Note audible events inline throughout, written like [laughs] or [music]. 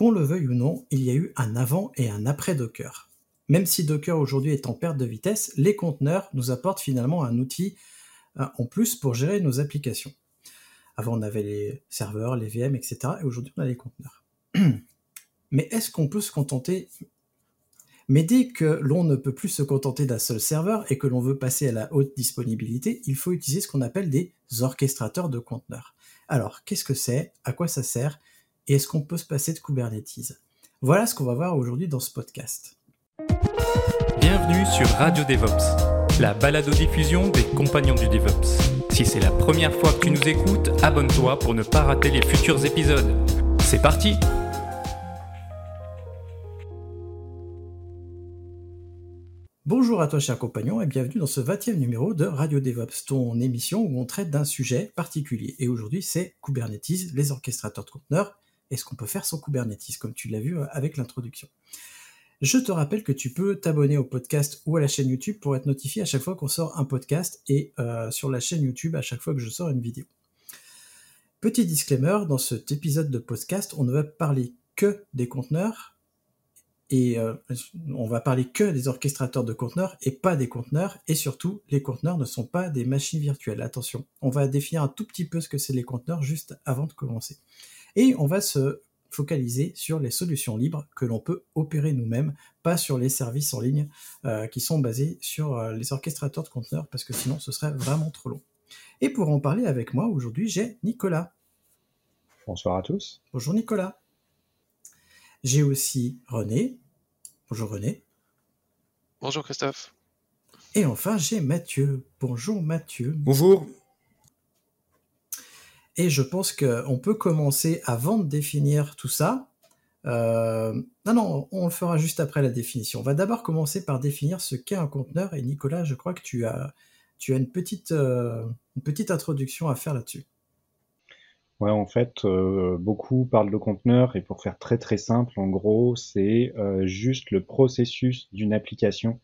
Qu'on le veuille ou non, il y a eu un avant et un après Docker. Même si Docker aujourd'hui est en perte de vitesse, les conteneurs nous apportent finalement un outil euh, en plus pour gérer nos applications. Avant, on avait les serveurs, les VM, etc. Et aujourd'hui, on a les conteneurs. [clears throat] Mais est-ce qu'on peut se contenter Mais dès que l'on ne peut plus se contenter d'un seul serveur et que l'on veut passer à la haute disponibilité, il faut utiliser ce qu'on appelle des orchestrateurs de conteneurs. Alors, qu'est-ce que c'est? À quoi ça sert? Et est-ce qu'on peut se passer de Kubernetes? Voilà ce qu'on va voir aujourd'hui dans ce podcast. Bienvenue sur Radio DevOps, la balado-diffusion des compagnons du DevOps. Si c'est la première fois que tu nous écoutes, abonne-toi pour ne pas rater les futurs épisodes. C'est parti Bonjour à toi chers compagnons et bienvenue dans ce 20e numéro de Radio DevOps, ton émission où on traite d'un sujet particulier. Et aujourd'hui c'est Kubernetes, les orchestrateurs de conteneurs, et ce qu'on peut faire sans Kubernetes, comme tu l'as vu euh, avec l'introduction. Je te rappelle que tu peux t'abonner au podcast ou à la chaîne YouTube pour être notifié à chaque fois qu'on sort un podcast et euh, sur la chaîne YouTube à chaque fois que je sors une vidéo. Petit disclaimer, dans cet épisode de podcast, on ne va parler que des conteneurs et euh, on va parler que des orchestrateurs de conteneurs et pas des conteneurs et surtout les conteneurs ne sont pas des machines virtuelles. Attention, on va définir un tout petit peu ce que c'est les conteneurs juste avant de commencer. Et on va se focaliser sur les solutions libres que l'on peut opérer nous-mêmes, pas sur les services en ligne euh, qui sont basés sur euh, les orchestrateurs de conteneurs, parce que sinon ce serait vraiment trop long. Et pour en parler avec moi aujourd'hui, j'ai Nicolas. Bonsoir à tous. Bonjour Nicolas. J'ai aussi René. Bonjour René. Bonjour Christophe. Et enfin, j'ai Mathieu. Bonjour Mathieu. Bonjour. Et je pense qu'on peut commencer avant de définir tout ça. Euh, non, non, on le fera juste après la définition. On va d'abord commencer par définir ce qu'est un conteneur. Et Nicolas, je crois que tu as, euh, une petite introduction à faire là-dessus. Ouais, en fait, euh, beaucoup parlent de conteneur et pour faire très très simple, en gros, c'est juste le processus d'une application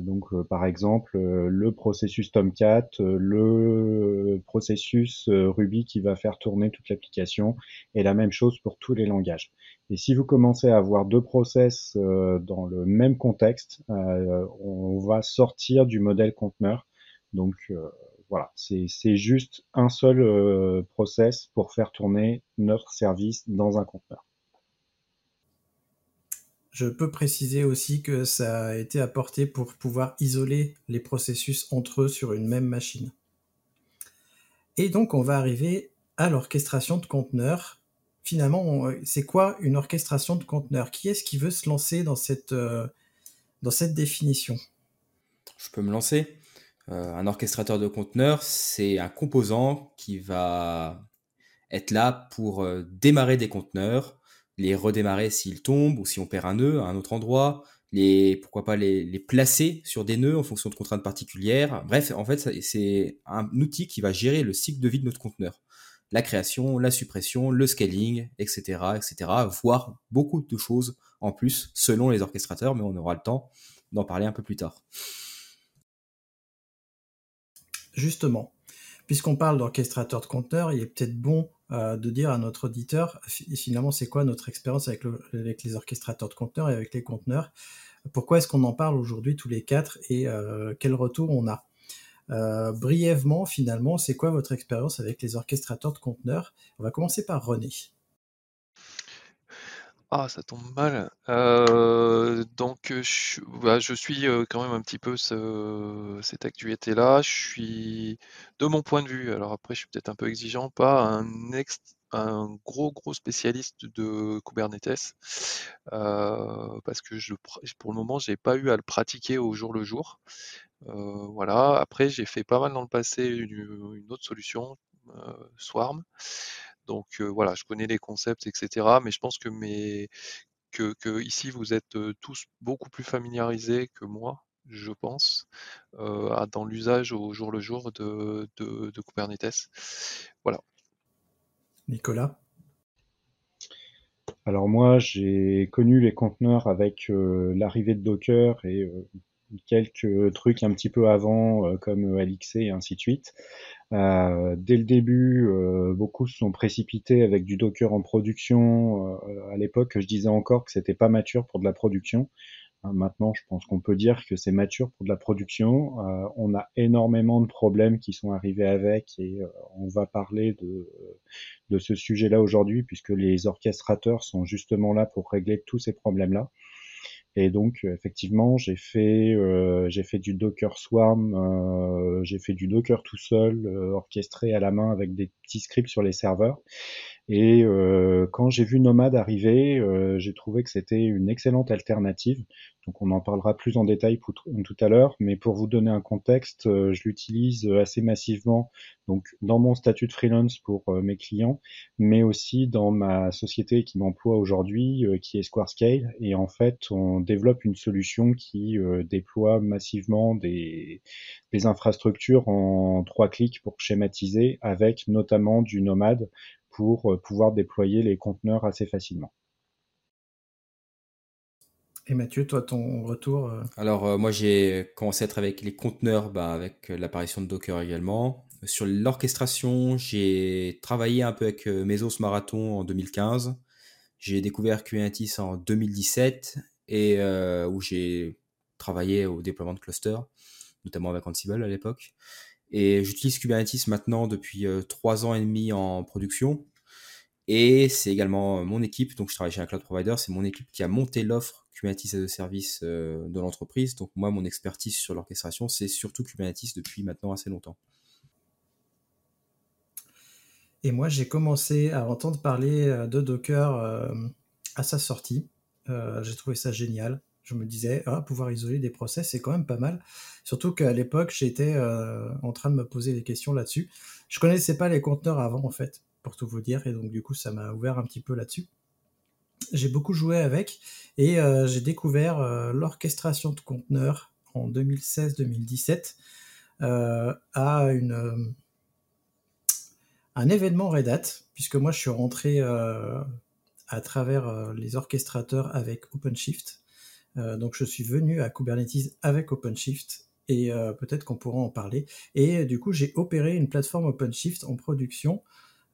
donc, euh, par exemple, euh, le processus Tomcat, le processus Ruby qui va faire tourner toute l'application, et la même chose pour tous les langages. Et si vous commencez à avoir deux process dans le même contexte, on va sortir du modèle conteneur. Donc voilà, c'est juste un seul process pour faire tourner notre service dans un conteneur. Je peux préciser aussi que ça a été apporté pour pouvoir isoler les processus entre eux sur une même machine. Et donc on va arriver à l'orchestration de conteneurs. Finalement, c'est quoi une orchestration de conteneurs? Qui est-ce qui veut se lancer dans cette, euh, dans cette définition? Je peux me lancer. Euh, un orchestrateur de conteneurs, c'est un composant qui va être là pour euh, démarrer des conteneurs, les redémarrer s'ils tombent ou si on perd un nœud à un autre endroit, les, pourquoi pas les, placer sur des nœuds en fonction de contraintes particulières. Bref, en fait, c'est un outil qui va gérer le cycle de vie de notre conteneur. La création, la suppression, le scaling, etc., etc., voire beaucoup de choses en plus selon les orchestrateurs, mais on aura le temps d'en parler un peu plus tard. Justement, puisqu'on parle d'orchestrateur de conteneurs, il est peut-être bon euh, de dire à notre auditeur finalement c'est quoi notre expérience avec, les orchestrateurs de conteneurs et avec les conteneurs? Pourquoi est-ce qu'on en parle aujourd'hui tous les quatre et euh, quel retour on a? Euh, Brièvement, finalement, c'est quoi votre expérience avec les orchestrateurs de conteneurs? On va commencer par René. Ah, ça tombe mal. Euh, donc, euh, je, bah, je suis euh, quand même un petit peu cette actualité-là. Je suis, de mon point de vue, alors après, je suis peut-être un peu exigeant, pas un, gros, gros spécialiste de Kubernetes, parce que je, pour le moment, j'ai pas eu à le pratiquer au jour le jour. voilà. Après, j'ai fait pas mal dans le passé une autre solution, Swarm. Donc voilà, je connais les concepts, etc. Mais je pense que mes que, que ici vous êtes tous beaucoup plus familiarisés que moi, je pense, dans l'usage au jour le jour de, de, de Kubernetes. Voilà. Nicolas? Alors moi, j'ai connu les conteneurs avec l'arrivée de Docker et quelques trucs un petit peu avant, euh, comme Elixir et ainsi de suite. Euh, dès le début, euh, beaucoup se sont précipités avec du Docker en production. à l'époque, je disais encore que c'était pas mature pour de la production. Hein, maintenant, je pense qu'on peut dire que c'est mature pour de la production. on a énormément de problèmes qui sont arrivés avec et on va parler de, de ce sujet-là aujourd'hui puisque les orchestrateurs sont justement là pour régler tous ces problèmes-là. Et donc effectivement, j'ai fait euh, j'ai fait du Docker Swarm, euh, j'ai fait du Docker tout seul, euh, orchestré à la main avec des petits scripts sur les serveurs. Et euh, quand j'ai vu Nomad arriver, euh, j'ai trouvé que c'était une excellente alternative. Donc on en parlera plus en détail tout à l'heure, mais pour vous donner un contexte, euh, je l'utilise assez massivement donc dans mon statut de freelance pour mes clients, mais aussi dans ma société qui m'emploie aujourd'hui, qui est Squarescale. Et en fait, on développe une solution qui déploie massivement des, des infrastructures en trois clics pour schématiser, avec notamment du Nomad pour euh, pouvoir déployer les conteneurs assez facilement. Et Mathieu, toi, ton retour euh Alors, euh, moi, j'ai commencé à travailler avec les conteneurs bah, avec l'apparition de Docker également. Sur l'orchestration, j'ai travaillé un peu avec Mesos Marathon en 2015. J'ai découvert Kubernetes en 2017 et où j'ai travaillé au déploiement de clusters, notamment avec Ansible à l'époque. Et j'utilise Kubernetes maintenant depuis euh, trois ans et demi en production. Et c'est également mon équipe, donc je travaille chez un cloud provider, c'est mon équipe qui a monté l'offre Kubernetes as a service euh, de l'entreprise. Donc moi, mon expertise sur l'orchestration, c'est surtout Kubernetes depuis maintenant assez longtemps. Et moi, j'ai commencé à entendre parler euh, de Docker à sa sortie. j'ai trouvé ça génial je me disais, ah, pouvoir isoler des process, c'est quand même pas mal. Surtout qu'à l'époque, j'étais euh, en train de me poser des questions là-dessus. Je connaissais pas les conteneurs avant, en fait, pour tout vous dire, et donc du coup, ça m'a ouvert un petit peu là-dessus. J'ai beaucoup joué avec, et euh, j'ai découvert euh, l'orchestration de conteneurs en 2016-2017 à une, un événement Red Hat, puisque moi, je suis rentré à travers les orchestrateurs avec OpenShift donc je suis venu à Kubernetes avec OpenShift et euh, peut-être qu'on pourra en parler. Et du coup, j'ai opéré une plateforme OpenShift en production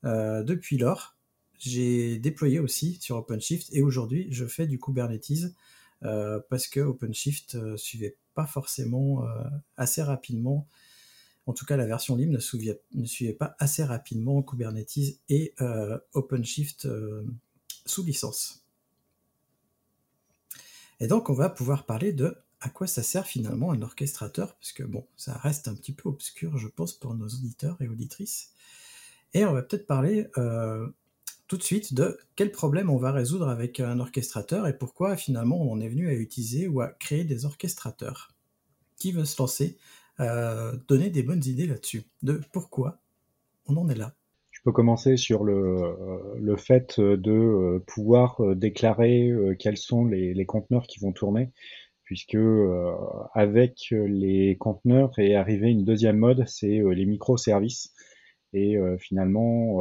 euh, depuis lors. J'ai déployé aussi sur OpenShift et aujourd'hui, je fais du Kubernetes parce que OpenShift ne suivait pas forcément assez rapidement. En tout cas, la version libre ne suivait pas assez rapidement Kubernetes et OpenShift sous licence. Et donc, on va pouvoir parler de à quoi ça sert finalement un orchestrateur, parce que bon, ça reste un petit peu obscur, je pense, pour nos auditeurs et auditrices. Et on va peut-être parler euh, tout de suite de quel problème on va résoudre avec un orchestrateur et pourquoi finalement on est venu à utiliser ou à créer des orchestrateurs. Qui veut se lancer, euh, donner des bonnes idées là-dessus, de pourquoi on en est là? Je peux commencer sur le, le fait de euh, pouvoir euh, déclarer euh, quels sont les, les conteneurs qui vont tourner, puisque avec les conteneurs est arrivé une deuxième mode, c'est les microservices. Et finalement,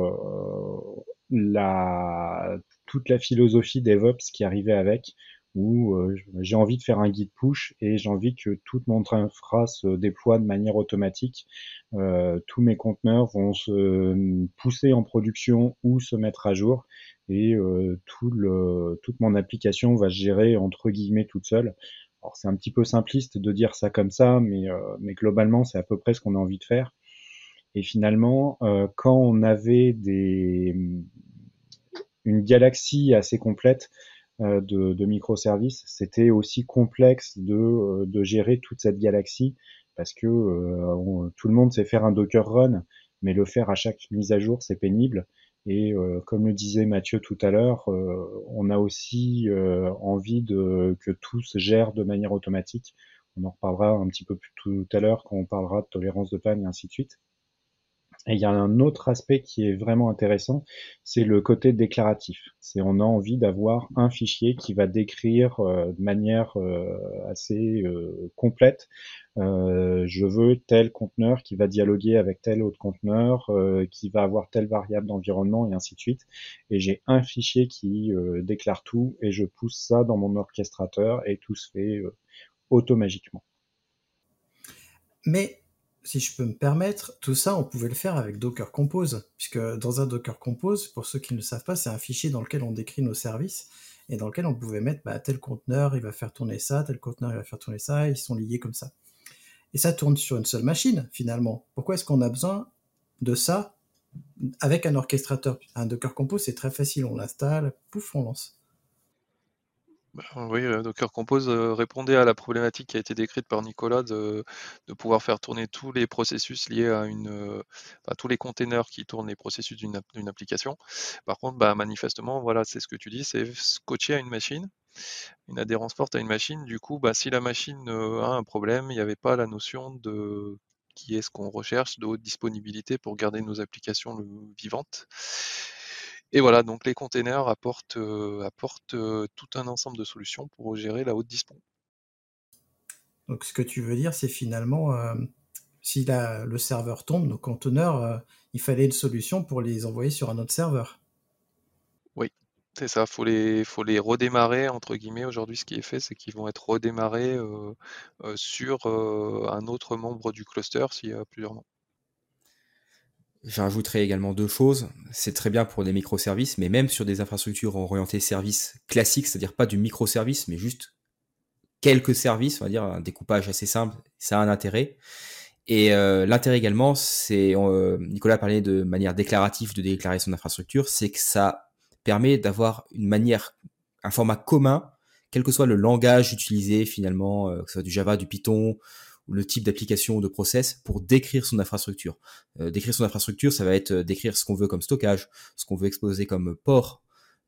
la, toute la philosophie DevOps qui arrivait avec, où euh, j'ai envie de faire un guide push et j'ai envie que toute mon infra se déploie de manière automatique. Euh, tous mes conteneurs vont se pousser en production ou se mettre à jour et euh, tout le, toute mon application va se gérer entre guillemets toute seule. Alors c'est un petit peu simpliste de dire ça comme ça, mais, mais globalement c'est à peu près ce qu'on a envie de faire. Et finalement, quand on avait des, une galaxie assez complète, euh, de, de, microservices, c'était aussi complexe de, euh, de, gérer toute cette galaxie parce que euh, tout le monde sait faire un Docker run, mais le faire à chaque mise à jour, c'est pénible. Et comme le disait Mathieu tout à l'heure, on a aussi envie de, que tout se gère de manière automatique. On en reparlera un petit peu plus tout à l'heure quand on parlera de tolérance de panne et ainsi de suite. Et il y a un autre aspect qui est vraiment intéressant, c'est le côté déclaratif. C'est on a envie d'avoir un fichier qui va décrire euh, de manière euh, assez euh, complète. je veux tel conteneur qui va dialoguer avec tel autre conteneur, qui va avoir telle variable d'environnement et ainsi de suite. Et j'ai un fichier qui déclare tout et je pousse ça dans mon orchestrateur et tout se fait automagiquement. Mais si je peux me permettre, tout ça, on pouvait le faire avec Docker Compose, puisque dans un Docker Compose, pour ceux qui ne le savent pas, c'est un fichier dans lequel on décrit nos services et dans lequel on pouvait mettre bah, tel conteneur, il va faire tourner ça, tel conteneur, il va faire tourner ça, ils sont liés comme ça. Et ça tourne sur une seule machine, finalement. Pourquoi est-ce qu'on a besoin de ça avec un orchestrateur? Un Docker Compose, c'est très facile, on l'installe, pouf, on lance. Bah, oui, euh, Docker Compose euh, répondait à la problématique qui a été décrite par Nicolas de, pouvoir faire tourner tous les processus liés à une, euh, tous les containers qui tournent les processus d'une application. Par contre, bah, manifestement, voilà, c'est ce que tu dis, c'est scotcher à une machine, une adhérence forte à une machine. Du coup, bah, si la machine a un problème, il n'y avait pas la notion de qui est ce qu'on recherche, de haute disponibilité pour garder nos applications vivantes. Et voilà, donc les containers apportent, euh, euh, tout un ensemble de solutions pour gérer la haute dispo. Donc ce que tu veux dire, c'est finalement, euh, si le serveur tombe, nos conteneurs, il fallait une solution pour les envoyer sur un autre serveur. Oui, c'est ça, faut les, faut les redémarrer, entre guillemets. Aujourd'hui, ce qui est fait, c'est qu'ils vont être redémarrés sur un autre membre du cluster s'il y a plusieurs membres. J'ajouterai également deux choses. C'est très bien pour des microservices, mais même sur des infrastructures orientées services classiques, c'est-à-dire pas du microservice, mais juste quelques services, on va dire un découpage assez simple, ça a un intérêt. Et euh, l'intérêt également, c'est euh, Nicolas parlait de manière déclarative de déclarer son infrastructure, c'est que ça permet d'avoir une manière, un format commun, quel que soit le langage utilisé finalement, euh, que ce soit du Java, du Python le type d'application ou de process pour décrire son infrastructure. Euh, décrire son infrastructure, ça va être euh, décrire ce qu'on veut comme stockage, ce qu'on veut exposer comme port,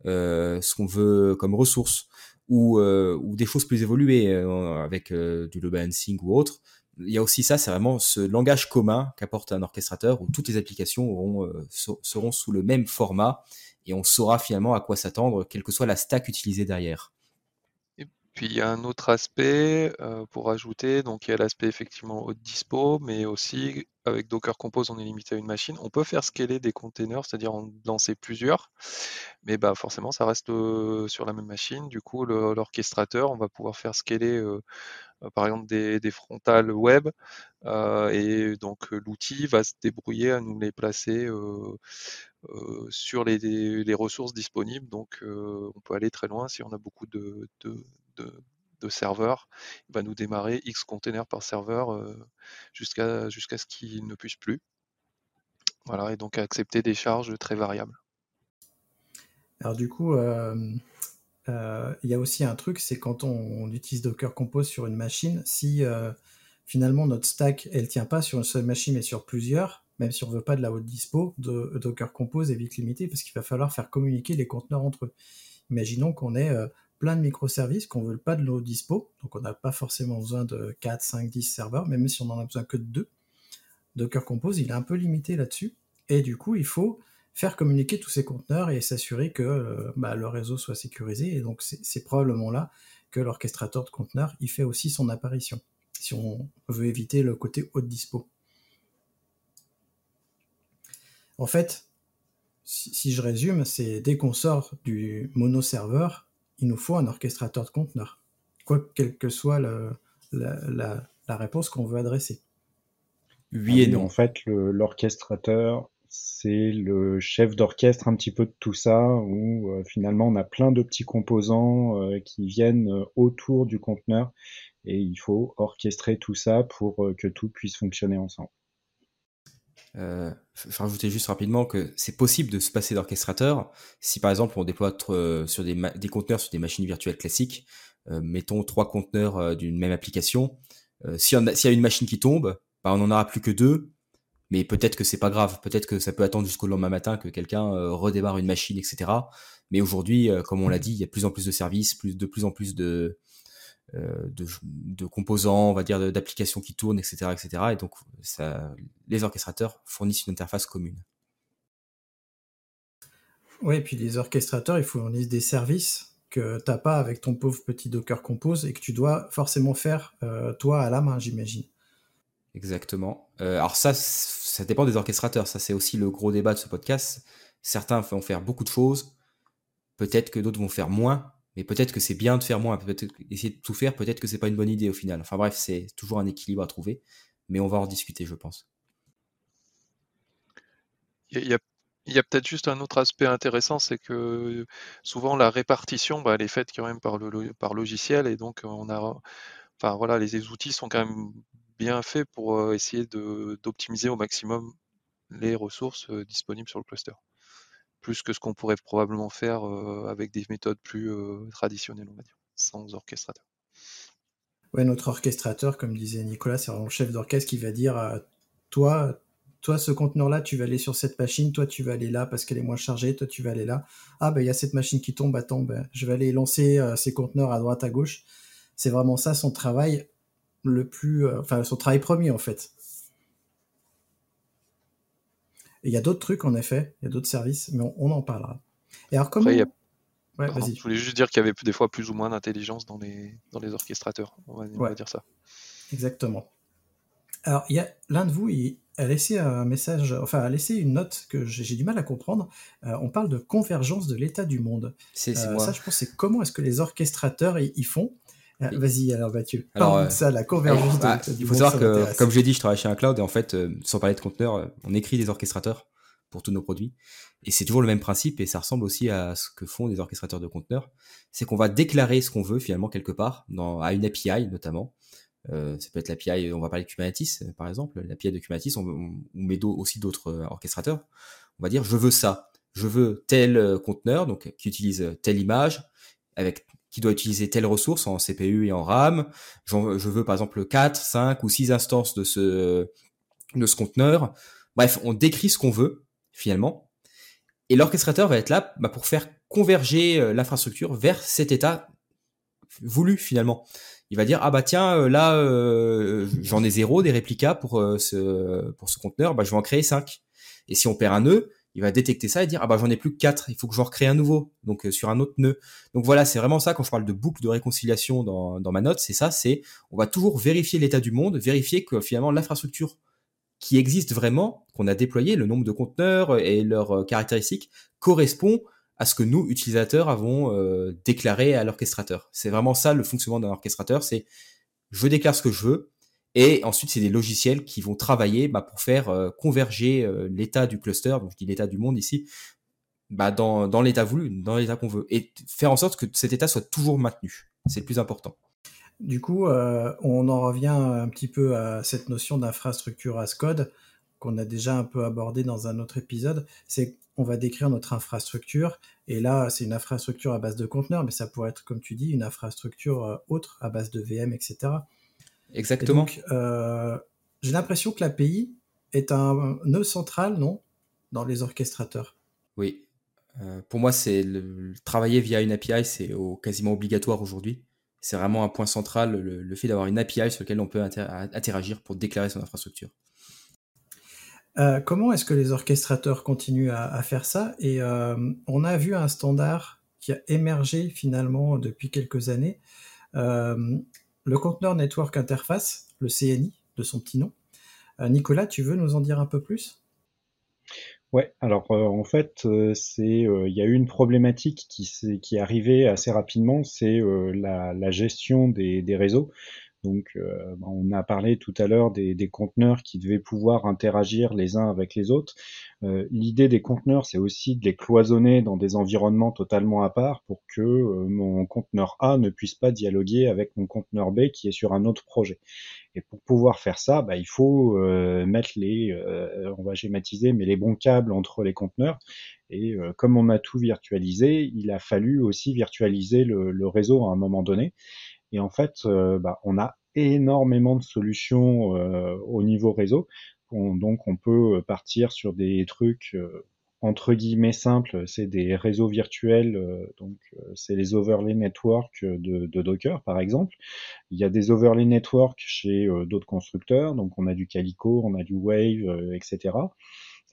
euh, ce qu'on veut comme ressources, ou, ou des choses plus évoluées avec du load balancing ou autre. Il y a aussi ça, c'est vraiment ce langage commun qu'apporte un orchestrateur où toutes les applications auront, seront sous le même format et on saura finalement à quoi s'attendre, quelle que soit la stack utilisée derrière. Puis il y a un autre aspect euh, pour ajouter, donc il y a l'aspect effectivement haute dispo, mais aussi avec Docker Compose, on est limité à une machine. On peut faire scaler des containers, c'est-à-dire en lancer plusieurs, mais bah forcément ça reste euh, sur la même machine. Du coup, l'orchestrateur, on va pouvoir faire scaler euh, par exemple des, des frontales web, et donc l'outil va se débrouiller à nous les placer sur les, les, ressources disponibles. Donc on peut aller très loin si on a beaucoup de, de de, serveurs, il va nous démarrer X containers par serveur euh, jusqu'à ce qu'il ne puisse plus. Voilà, et donc accepter des charges très variables. Alors du coup, euh, euh, il y a aussi un truc, c'est quand on, utilise Docker Compose sur une machine, si finalement notre stack, elle tient pas sur une seule machine mais sur plusieurs, même si on veut pas de la haute dispo, de, Docker Compose est vite limité parce qu'il va falloir faire communiquer les conteneurs entre eux. Imaginons qu'on ait plein de microservices qu'on veut pas de l'eau dispo, donc on n'a pas forcément besoin de 4, 5, 10 serveurs, même si on en a besoin que de 2. Docker Compose, il est un peu limité là-dessus, et du coup, il faut faire communiquer tous ces conteneurs et s'assurer que euh, bah, le réseau soit sécurisé, et donc c'est probablement là que l'orchestrateur de conteneurs, il fait aussi son apparition, si on veut éviter le côté haute dispo. En fait, si, si je résume, c'est dès qu'on sort du mono-serveur, il nous faut un orchestrateur de conteneurs, quoi quelle que soit la, réponse qu'on veut adresser. Oui et non. En fait, l'orchestrateur, c'est le chef d'orchestre un petit peu de tout ça, où euh, finalement on a plein de petits composants euh, qui viennent euh, autour du conteneur, et il faut orchestrer tout ça pour que tout puisse fonctionner ensemble. Euh, je rajouter juste rapidement que c'est possible de se passer d'orchestrateur si par exemple on déploie euh, sur des, des, conteneurs sur des machines virtuelles classiques, euh, mettons trois conteneurs euh, d'une même application. S'il y, a une machine qui tombe, bah, on n'en aura plus que deux, mais peut-être que c'est pas grave, peut-être que ça peut attendre jusqu'au lendemain matin que quelqu'un redémarre une machine, etc. Mais aujourd'hui, comme on l'a dit, il y a de plus en plus de services, plus, de plus en plus de, de, composants, on va dire, d'applications qui tournent, etc., etc. Et donc, ça, les orchestrateurs fournissent une interface commune. Oui, et puis les orchestrateurs, ils fournissent des services que tu n'as pas avec ton pauvre petit Docker Compose et que tu dois forcément faire toi à la main, j'imagine. Exactement. alors ça, ça dépend des orchestrateurs. Ça, c'est aussi le gros débat de ce podcast. Certains vont faire beaucoup de choses. Peut-être que d'autres vont faire moins. Mais peut-être que c'est bien de faire moins. Peut-être essayer de tout faire. Peut-être que c'est pas une bonne idée au final. Enfin bref, c'est toujours un équilibre à trouver. Mais on va en discuter, je pense. Il y a, peut-être juste un autre aspect intéressant, c'est que souvent la répartition, bah, elle est faite quand même par par logiciel et donc on a, enfin voilà, les outils sont quand même bien fait pour euh, essayer d'optimiser au maximum les ressources euh, disponibles sur le cluster. Plus que ce qu'on pourrait probablement faire avec des méthodes plus traditionnelles, on va dire, sans orchestrateur. Ouais, notre orchestrateur, comme disait Nicolas, c'est vraiment le chef d'orchestre qui va dire toi, toi, ce conteneur-là, tu vas aller sur cette machine, toi, tu vas aller là parce qu'elle est moins chargée, toi, tu vas aller là. Ah, ben, il y a cette machine qui tombe, attends, ben, je vais aller lancer ces conteneurs à droite, à gauche. C'est vraiment ça son travail le plus, enfin son travail premier en fait. Il y a d'autres trucs en effet, il y a d'autres services, mais on, en parlera. Et alors comment ouais, Je voulais juste dire qu'il y avait des fois plus ou moins d'intelligence dans les, dans les orchestrateurs. On va, dire ça. Exactement. Alors, il y a l'un de vous, il a laissé un message, enfin, a laissé une note que j'ai du mal à comprendre. Euh, on parle de convergence de l'état du monde. C'est euh, ça, je pense, c'est comment est-ce que les orchestrateurs y font ah, vas-y, alors Mathieu. Alors, euh, ça, la convergence. Bah, il faut savoir que, comme j'ai dit, je travaille chez un cloud et en fait, euh, sans parler de conteneurs, euh, on écrit des orchestrateurs pour tous nos produits. Et c'est toujours le même principe et ça ressemble aussi à ce que font des orchestrateurs de conteneurs. C'est qu'on va déclarer ce qu'on veut finalement quelque part, dans, à une API notamment. Euh, ça peut être l'API, on va parler de Kubernetes par exemple. L'API de Kubernetes, on, on met aussi d'autres orchestrateurs. On va dire, je veux ça. Je veux tel conteneur, donc qui utilise telle image, avec qui doit utiliser telle ressource en CPU et en RAM. Je veux par exemple 4, 5 ou 6 instances de ce, de ce conteneur. Bref, on décrit ce qu'on veut finalement. Et l'orchestrateur va être là bah, pour faire converger euh, l'infrastructure vers cet état voulu finalement. Il va dire ah bah tiens euh, là euh, j'en ai zéro des réplicas pour ce pour ce conteneur, bah je vais en créer 5. Et si on perd un nœud, il va détecter ça et dire ah bah j'en ai plus que 4, il faut que j'en recrée un nouveau, donc euh, sur un autre nœud. Donc voilà, c'est vraiment ça quand je parle de boucle de réconciliation dans, dans ma note, c'est ça, c'est on va toujours vérifier l'état du monde, vérifier que finalement l'infrastructure qui existe vraiment, qu'on a déployé, le nombre de conteneurs et leurs euh, caractéristiques correspond à ce que nous utilisateurs avons euh, déclaré à l'orchestrateur. C'est vraiment ça le fonctionnement d'un orchestrateur, c'est je déclare ce que je veux, et ensuite, c'est des logiciels qui vont travailler bah, pour faire euh, converger euh, l'état du cluster, donc je dis l'état du monde ici, bah, dans, l'état voulu, dans l'état qu'on veut, et faire en sorte que cet état soit toujours maintenu. C'est le plus important. Du coup, euh, on en revient un petit peu à cette notion d'infrastructure as code qu'on a déjà un peu abordé dans un autre épisode. C'est qu'on va décrire notre infrastructure, et là, c'est une infrastructure à base de conteneurs, mais ça pourrait être, comme tu dis, une infrastructure autre à base de VM, etc. Exactement. Euh, j'ai l'impression que l'API est un nœud central, non Dans les orchestrateurs. Oui. Euh, pour moi, c'est le, travailler via une API, c'est quasiment obligatoire aujourd'hui. C'est vraiment un point central, le, fait d'avoir une API sur laquelle on peut interagir pour déclarer son infrastructure. Euh, comment est-ce que les orchestrateurs continuent à, faire ça? Et on a vu un standard qui a émergé finalement depuis quelques années le conteneur Network Interface, le CNI de son petit nom. Euh, Nicolas, tu veux nous en dire un peu plus? Ouais, alors euh, en fait, euh, il y a eu une problématique qui est arrivée assez rapidement, c'est la, gestion des réseaux. Donc, euh, bah, on a parlé tout à l'heure des, conteneurs qui devaient pouvoir interagir les uns avec les autres. Euh, l'idée des conteneurs, c'est aussi de les cloisonner dans des environnements totalement à part pour que euh, mon conteneur A ne puisse pas dialoguer avec mon conteneur B qui est sur un autre projet. Et pour pouvoir faire ça, bah, il faut mettre les, on va schématiser, mais les bons câbles entre les conteneurs. Et comme on a tout virtualisé, il a fallu aussi virtualiser le réseau à un moment donné. Et en fait, euh, bah, on a énormément de solutions euh, au niveau réseau. donc, on peut partir sur des trucs euh, entre guillemets simples, c'est des réseaux virtuels, donc c'est les overlay network de, de, Docker par exemple. Il y a des overlay network chez d'autres constructeurs, donc on a du Calico, on a du Wave, etc.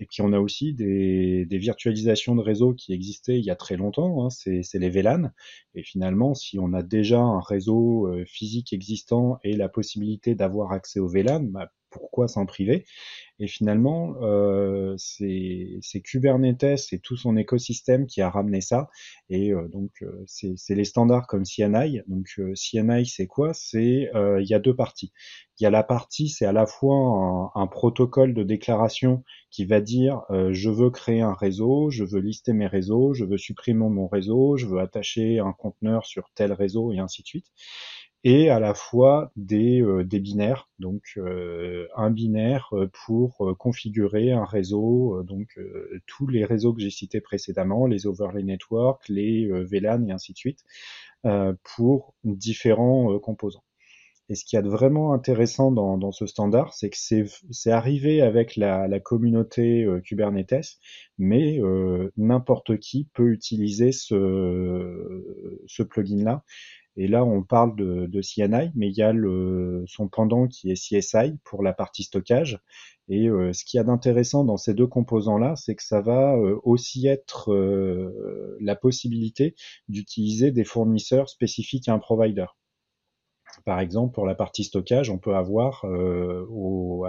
Et puis on a aussi des, des, virtualisations de réseaux qui existaient il y a très longtemps, hein, c'est les VLAN. Et finalement, si on a déjà un réseau euh, physique existant et la possibilité d'avoir accès au VLAN, bah, pourquoi s'en priver Et finalement, euh, c'est Kubernetes et tout son écosystème qui a ramené ça. Et euh, donc, euh, c'est les standards comme CNI. Donc, CNI, c'est quoi? C'est il y a deux parties. Il y a la partie, c'est à la fois un, protocole de déclaration qui va dire je veux créer un réseau, je veux lister mes réseaux, je veux supprimer mon réseau, je veux attacher un conteneur sur tel réseau et ainsi de suite et à la fois des, euh, des binaires, donc euh, un binaire euh, pour configurer un réseau, donc tous les réseaux que j'ai cités précédemment, les overlay networks, les VLAN et ainsi de suite, pour différents composants. Et ce qui est vraiment intéressant dans, dans ce standard, c'est que c'est arrivé avec la, la communauté Kubernetes, mais n'importe qui peut utiliser ce, ce plugin-là et là, on parle de, CNI, mais il y a son pendant qui est CSI pour la partie stockage. Et euh, ce qu'il y a d'intéressant dans ces deux composants-là, c'est que ça va euh, aussi être euh, la possibilité d'utiliser des fournisseurs spécifiques à un provider. Par exemple, pour la partie stockage, on peut avoir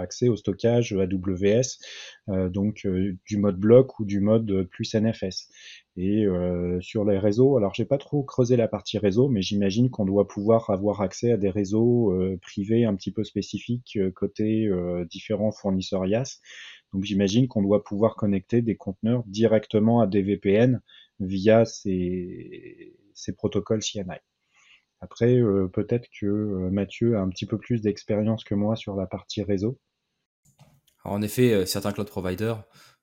accès au stockage AWS, donc du mode bloc ou du mode plus NFS. Et euh, sur les réseaux, alors j'ai pas trop creusé la partie réseau, mais j'imagine qu'on doit pouvoir avoir accès à des réseaux euh, privés un petit peu spécifiques euh, côté différents fournisseurs IaaS. Donc j'imagine qu'on doit pouvoir connecter des conteneurs directement à des VPN via ces, ces protocoles CNI. Après, peut-être que Mathieu a un petit peu plus d'expérience que moi sur la partie réseau. Alors en effet, certains cloud providers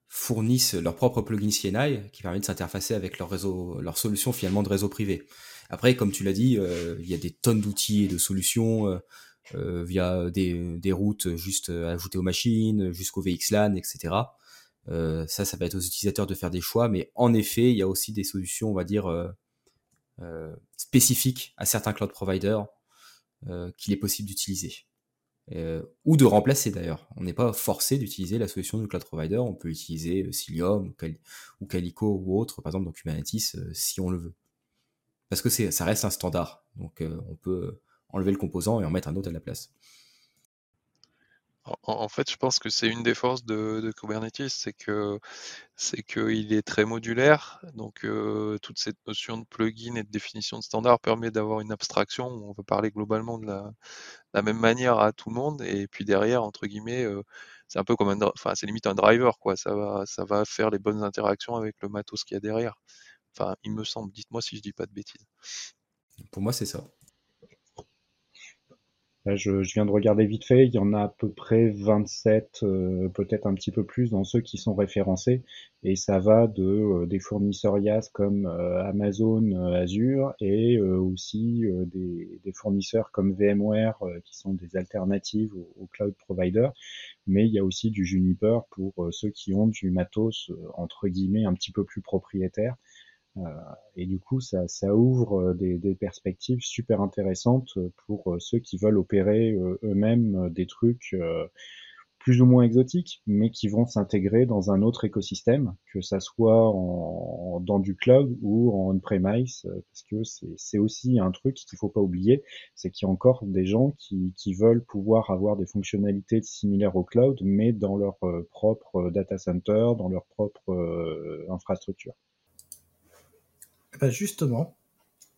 fournissent leur propre plugin CNI qui permet de s'interfacer avec leur réseau, leur solution finalement de réseau privé. Après, comme tu l'as dit, euh, il y a des tonnes d'outils et de solutions euh, euh, via des, des, routes juste ajoutées aux machines, jusqu'au VXLAN, etc. ça, ça va être aux utilisateurs de faire des choix, mais en effet, il y a aussi des solutions, on va dire, spécifiques à certains cloud providers qu'il est possible d'utiliser. Euh, ou de remplacer d'ailleurs. On n'est pas forcé d'utiliser la solution du cloud provider, on peut utiliser euh, Cilium ou, Calico ou autre, par exemple dans Kubernetes, euh, si on le veut. Parce que ça reste un standard, donc on peut enlever le composant et en mettre un autre à la place. En, fait, je pense que c'est une des forces de, Kubernetes, c'est que c'est qu'il est très modulaire. Donc, euh, toute cette notion de plugin et de définition de standard permet d'avoir une abstraction où on peut parler globalement de la, même manière à tout le monde. Et puis derrière, entre guillemets, euh, c'est un peu comme un, enfin, c'est limite un driver, quoi. Ça va, ça va faire les bonnes interactions avec le matos qu'il y a derrière. Enfin, il me semble. Dites-moi si je dis pas de bêtises. Pour moi, c'est ça je, viens de regarder vite fait, il y en a à peu près 27, euh, peut-être un petit peu plus dans ceux qui sont référencés, et ça va de euh, des fournisseurs IaaS comme euh, Amazon Azure et aussi des, fournisseurs comme VMware qui sont des alternatives aux, cloud providers, mais il y a aussi du Juniper pour ceux qui ont du matos entre guillemets un petit peu plus propriétaire. Euh, et du coup, ça, ça ouvre euh, des, des, perspectives super intéressantes pour euh, ceux qui veulent opérer eux-mêmes des trucs plus ou moins exotiques, mais qui vont s'intégrer dans un autre écosystème, que ça soit en, dans du cloud ou en on-premise, parce que c'est aussi un truc qu'il faut pas oublier, c'est qu'il y a encore des gens qui, qui, veulent pouvoir avoir des fonctionnalités similaires au cloud, mais dans leur propre data center, dans leur propre infrastructure. Bah, justement,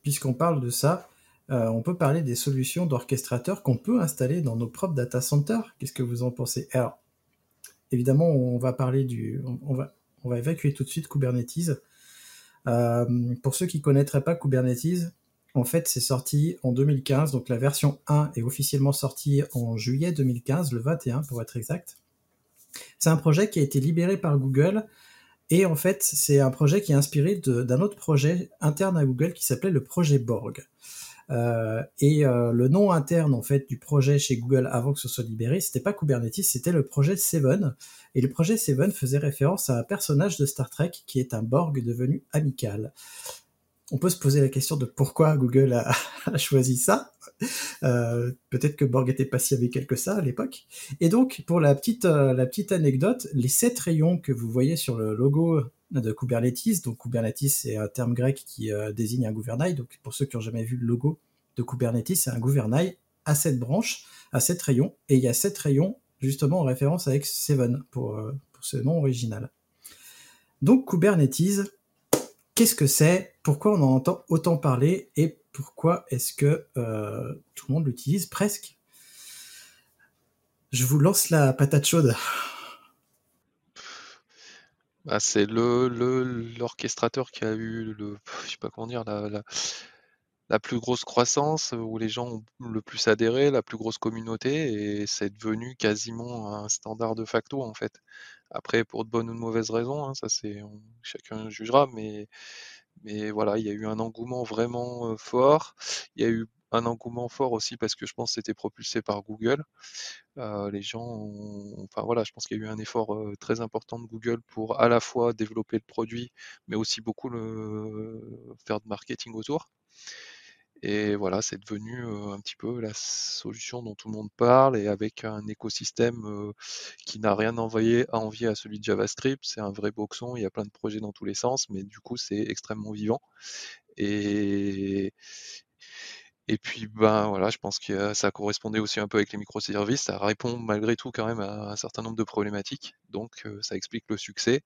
puisqu'on parle de ça, euh, on peut parler des solutions d'orchestrateurs qu'on peut installer dans nos propres data centers. Qu'est-ce que vous en pensez? Alors, évidemment, on va parler du, on va, on va évacuer tout de suite Kubernetes. Euh, pour ceux qui ne connaîtraient pas Kubernetes, en fait, c'est sorti en 2015, donc la version 1 est officiellement sortie en juillet 2015, le 21 pour être exact. C'est un projet qui a été libéré par Google et en fait, c'est un projet qui est inspiré d'un autre projet interne à Google qui s'appelait le projet Borg. Euh, et euh, le nom interne en fait du projet chez Google avant que ce soit libéré, c'était pas Kubernetes, c'était le projet Seven. Et le projet Seven faisait référence à un personnage de Star Trek qui est un Borg devenu amical. On peut se poser la question de pourquoi Google a, [laughs] choisi ça. Euh, peut-être que Borg était pas si amical que ça à l'époque. Et donc, pour la petite, la petite anecdote, les sept rayons que vous voyez sur le logo de Kubernetes. Donc Kubernetes, c'est un terme grec qui euh, désigne un gouvernail. Donc pour ceux qui n'ont jamais vu le logo de Kubernetes, c'est un gouvernail à sept branches, à sept rayons. Et il y a sept rayons justement en référence avec Seven pour, euh, pour ce nom original. Donc Kubernetes, qu'est-ce que c'est? Pourquoi on en entend autant parler? Et pourquoi est-ce que euh, tout le monde l'utilise presque? Je vous lance la patate chaude. Bah, c'est le l'orchestrateur qui a eu le comment dire, la la plus grosse croissance, où les gens ont le plus adhéré, la plus grosse communauté et c'est devenu quasiment un standard de facto, en fait. Après pour de bonnes ou de mauvaises raisons, hein, ça c'est chacun jugera, mais mais voilà, il y a eu un engouement vraiment, fort. Il y a eu un engouement fort aussi parce que je pense que c'était propulsé par Google. Euh, les gens, enfin voilà, je pense qu'il y a eu un effort très important de Google pour à la fois développer le produit, mais aussi beaucoup le faire de marketing autour. Et voilà, c'est devenu un petit peu la solution dont tout le monde parle et avec un écosystème qui n'a rien envoyé à envier à celui de JavaScript. C'est un vrai boxon, il y a plein de projets dans tous les sens, mais du coup, c'est extrêmement vivant. Et, et puis, ben voilà, je pense que ça correspondait aussi un peu avec les microservices. Ça répond malgré tout quand même à un certain nombre de problématiques. Donc, ça explique le succès.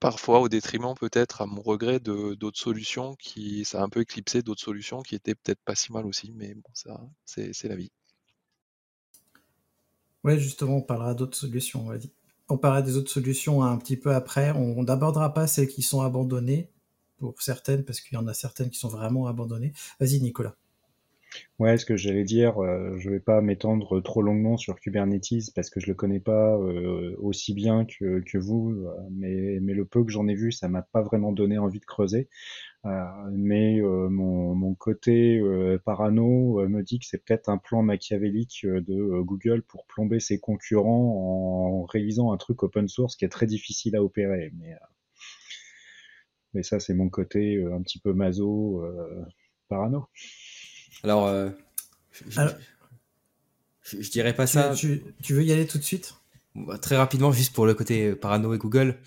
Parfois au détriment peut-être, à mon regret, de d'autres solutions qui, ça a un peu éclipsé d'autres solutions qui étaient peut-être pas si mal aussi, mais bon, ça, c'est la vie. Ouais, justement, on parlera d'autres solutions, on va dire. On parlera des autres solutions un petit peu après. On n'abordera pas celles qui sont abandonnées, pour certaines, parce qu'il y en a certaines qui sont vraiment abandonnées. Vas-y, Nicolas. Ouais, ce que j'allais dire, euh, je vais pas m'étendre trop longuement sur Kubernetes parce que je le connais pas euh, aussi bien que, que vous, euh, mais, mais le peu que j'en ai vu, ça m'a pas vraiment donné envie de creuser. mais mon, mon côté parano me dit que c'est peut-être un plan machiavélique de Google pour plomber ses concurrents en réalisant un truc open source qui est très difficile à opérer. Mais mais ça, c'est mon côté euh, un petit peu maso, euh, parano. Alors, euh, je, dirais pas ça. Tu, veux y aller tout de suite? Bah, Très rapidement, juste pour le côté parano et Google.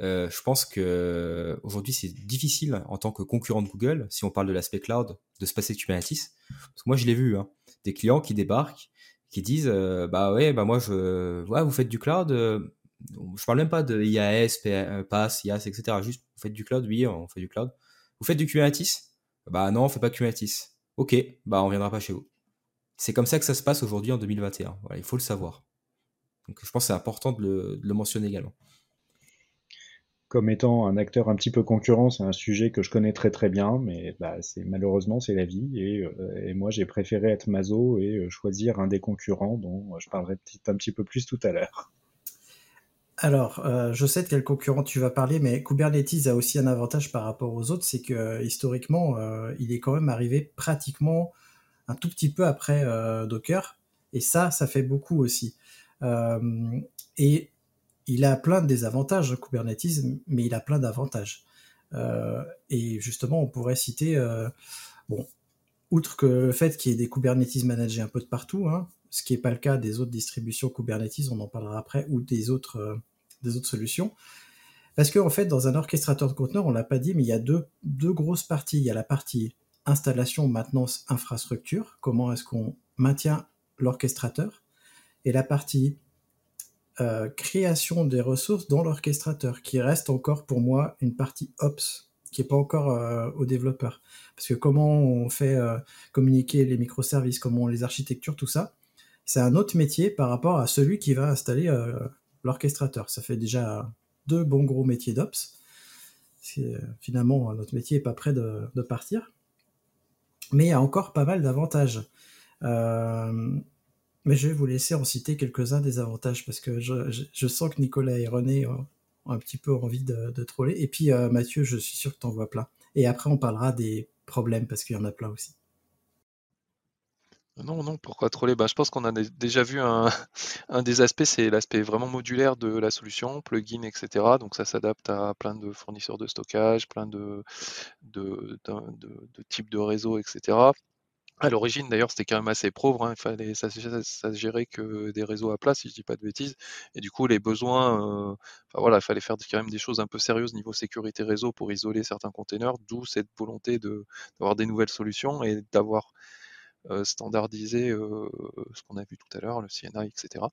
je pense que aujourd'hui c'est difficile en tant que concurrent de Google, si on parle de l'aspect cloud, de se passer de Kubernetes. Parce que moi je l'ai vu, hein, des clients qui débarquent, qui disent bah ouais bah moi je ouais vous faites du cloud, je parle même pas de IAS, PAS, IAS, etc. Juste, vous faites du cloud, oui, on fait du cloud. Vous faites du Kubernetes? Bah non, on fait pas Kubernetes. Ok, bah on viendra pas chez vous. C'est comme ça que ça se passe aujourd'hui en 2021. Voilà, il faut le savoir. Donc je pense que c'est important de le, mentionner également. Comme étant un acteur un petit peu concurrent, c'est un sujet que je connais très très bien, mais bah, c'est malheureusement c'est la vie et, euh, moi j'ai préféré être maso et euh, choisir un des concurrents dont je parlerai un petit peu plus tout à l'heure. Alors, euh, je sais de quel concurrent tu vas parler, mais Kubernetes a aussi un avantage par rapport aux autres, c'est que historiquement, euh, il est quand même arrivé pratiquement un tout petit peu après euh, Docker, et ça, ça fait beaucoup aussi. et il a plein de désavantages, Kubernetes, mais il a plein d'avantages. et justement, on pourrait citer, bon, outre que le fait qu'il y ait des Kubernetes managés un peu de partout, hein, ce qui n'est pas le cas des autres distributions Kubernetes, on en parlera après, ou des autres des autres solutions. Parce qu'en en fait, dans un orchestrateur de conteneurs, on l'a pas dit, mais il y a deux, grosses parties. Il y a la partie installation, maintenance, infrastructure, comment est-ce qu'on maintient l'orchestrateur, et la partie euh, création des ressources dans l'orchestrateur, qui reste encore pour moi une partie ops, qui n'est pas encore euh, aux développeurs. Parce que comment on fait euh, communiquer les microservices, comment les architecture, tout ça, c'est un autre métier par rapport à celui qui va installer l'orchestrateur. Ça fait déjà deux bons gros métiers d'ops. Euh, finalement, notre métier n'est pas prêt de, partir. Mais il y a encore pas mal d'avantages. Euh, mais je vais vous laisser en citer quelques-uns des avantages parce que je, sens que Nicolas et René ont, un petit peu envie de, troller. Et puis euh, Mathieu, je suis sûr que tu en vois plein. Et après, on parlera des problème parce qu'il y en a plein aussi. Non, non, pourquoi troller? Bah, Je pense qu'on a déjà vu [laughs] un, des aspects, c'est l'aspect vraiment modulaire de la solution, plugin, etc. Donc ça s'adapte à plein de fournisseurs de stockage, plein de, de, types de réseaux, etc. À l'origine, d'ailleurs, c'était quand même assez pauvre. Hein. Il fallait, ça, ça, gérait que des réseaux à plat, si je dis pas de bêtises. Et du coup, les besoins, euh, voilà, il fallait faire quand même des choses un peu sérieuses niveau sécurité réseau pour isoler certains containers. D'où cette volonté d'avoir des nouvelles solutions et d'avoir standardiser euh, ce qu'on a vu tout à l'heure, le CNI, etc.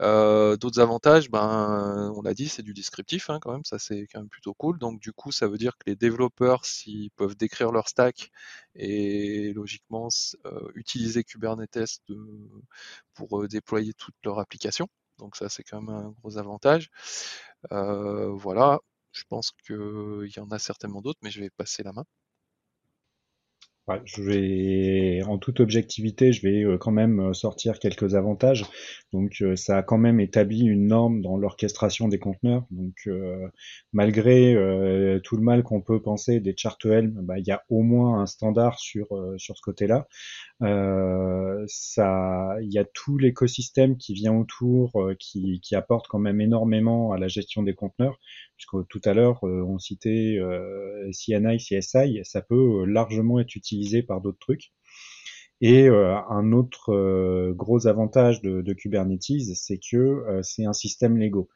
Euh, d'autres avantages, ben, on l'a dit, c'est du descriptif hein, quand même, ça c'est quand même plutôt cool. Donc du coup, ça veut dire que les développeurs, s'ils peuvent décrire leur stack et logiquement utiliser Kubernetes pour déployer toute leur application. Donc ça, c'est quand même un gros avantage. voilà, je pense qu'il y en a certainement d'autres, mais je vais passer la main je vais, en toute objectivité, je vais euh, quand même euh, sortir quelques avantages. Donc, euh, ça a quand même établi une norme dans l'orchestration des conteneurs. Donc, malgré tout le mal qu'on peut penser des chartels, bah, il y a au moins un standard sur sur ce côté-là. ça, il y a tout l'écosystème qui vient autour, qui qui apporte quand même énormément à la gestion des conteneurs puisque tout à l'heure euh, on citait euh, CNI, CSI, ça peut euh, largement être utilisé par d'autres trucs. Et un autre gros avantage de, Kubernetes, c'est que c'est un système Lego.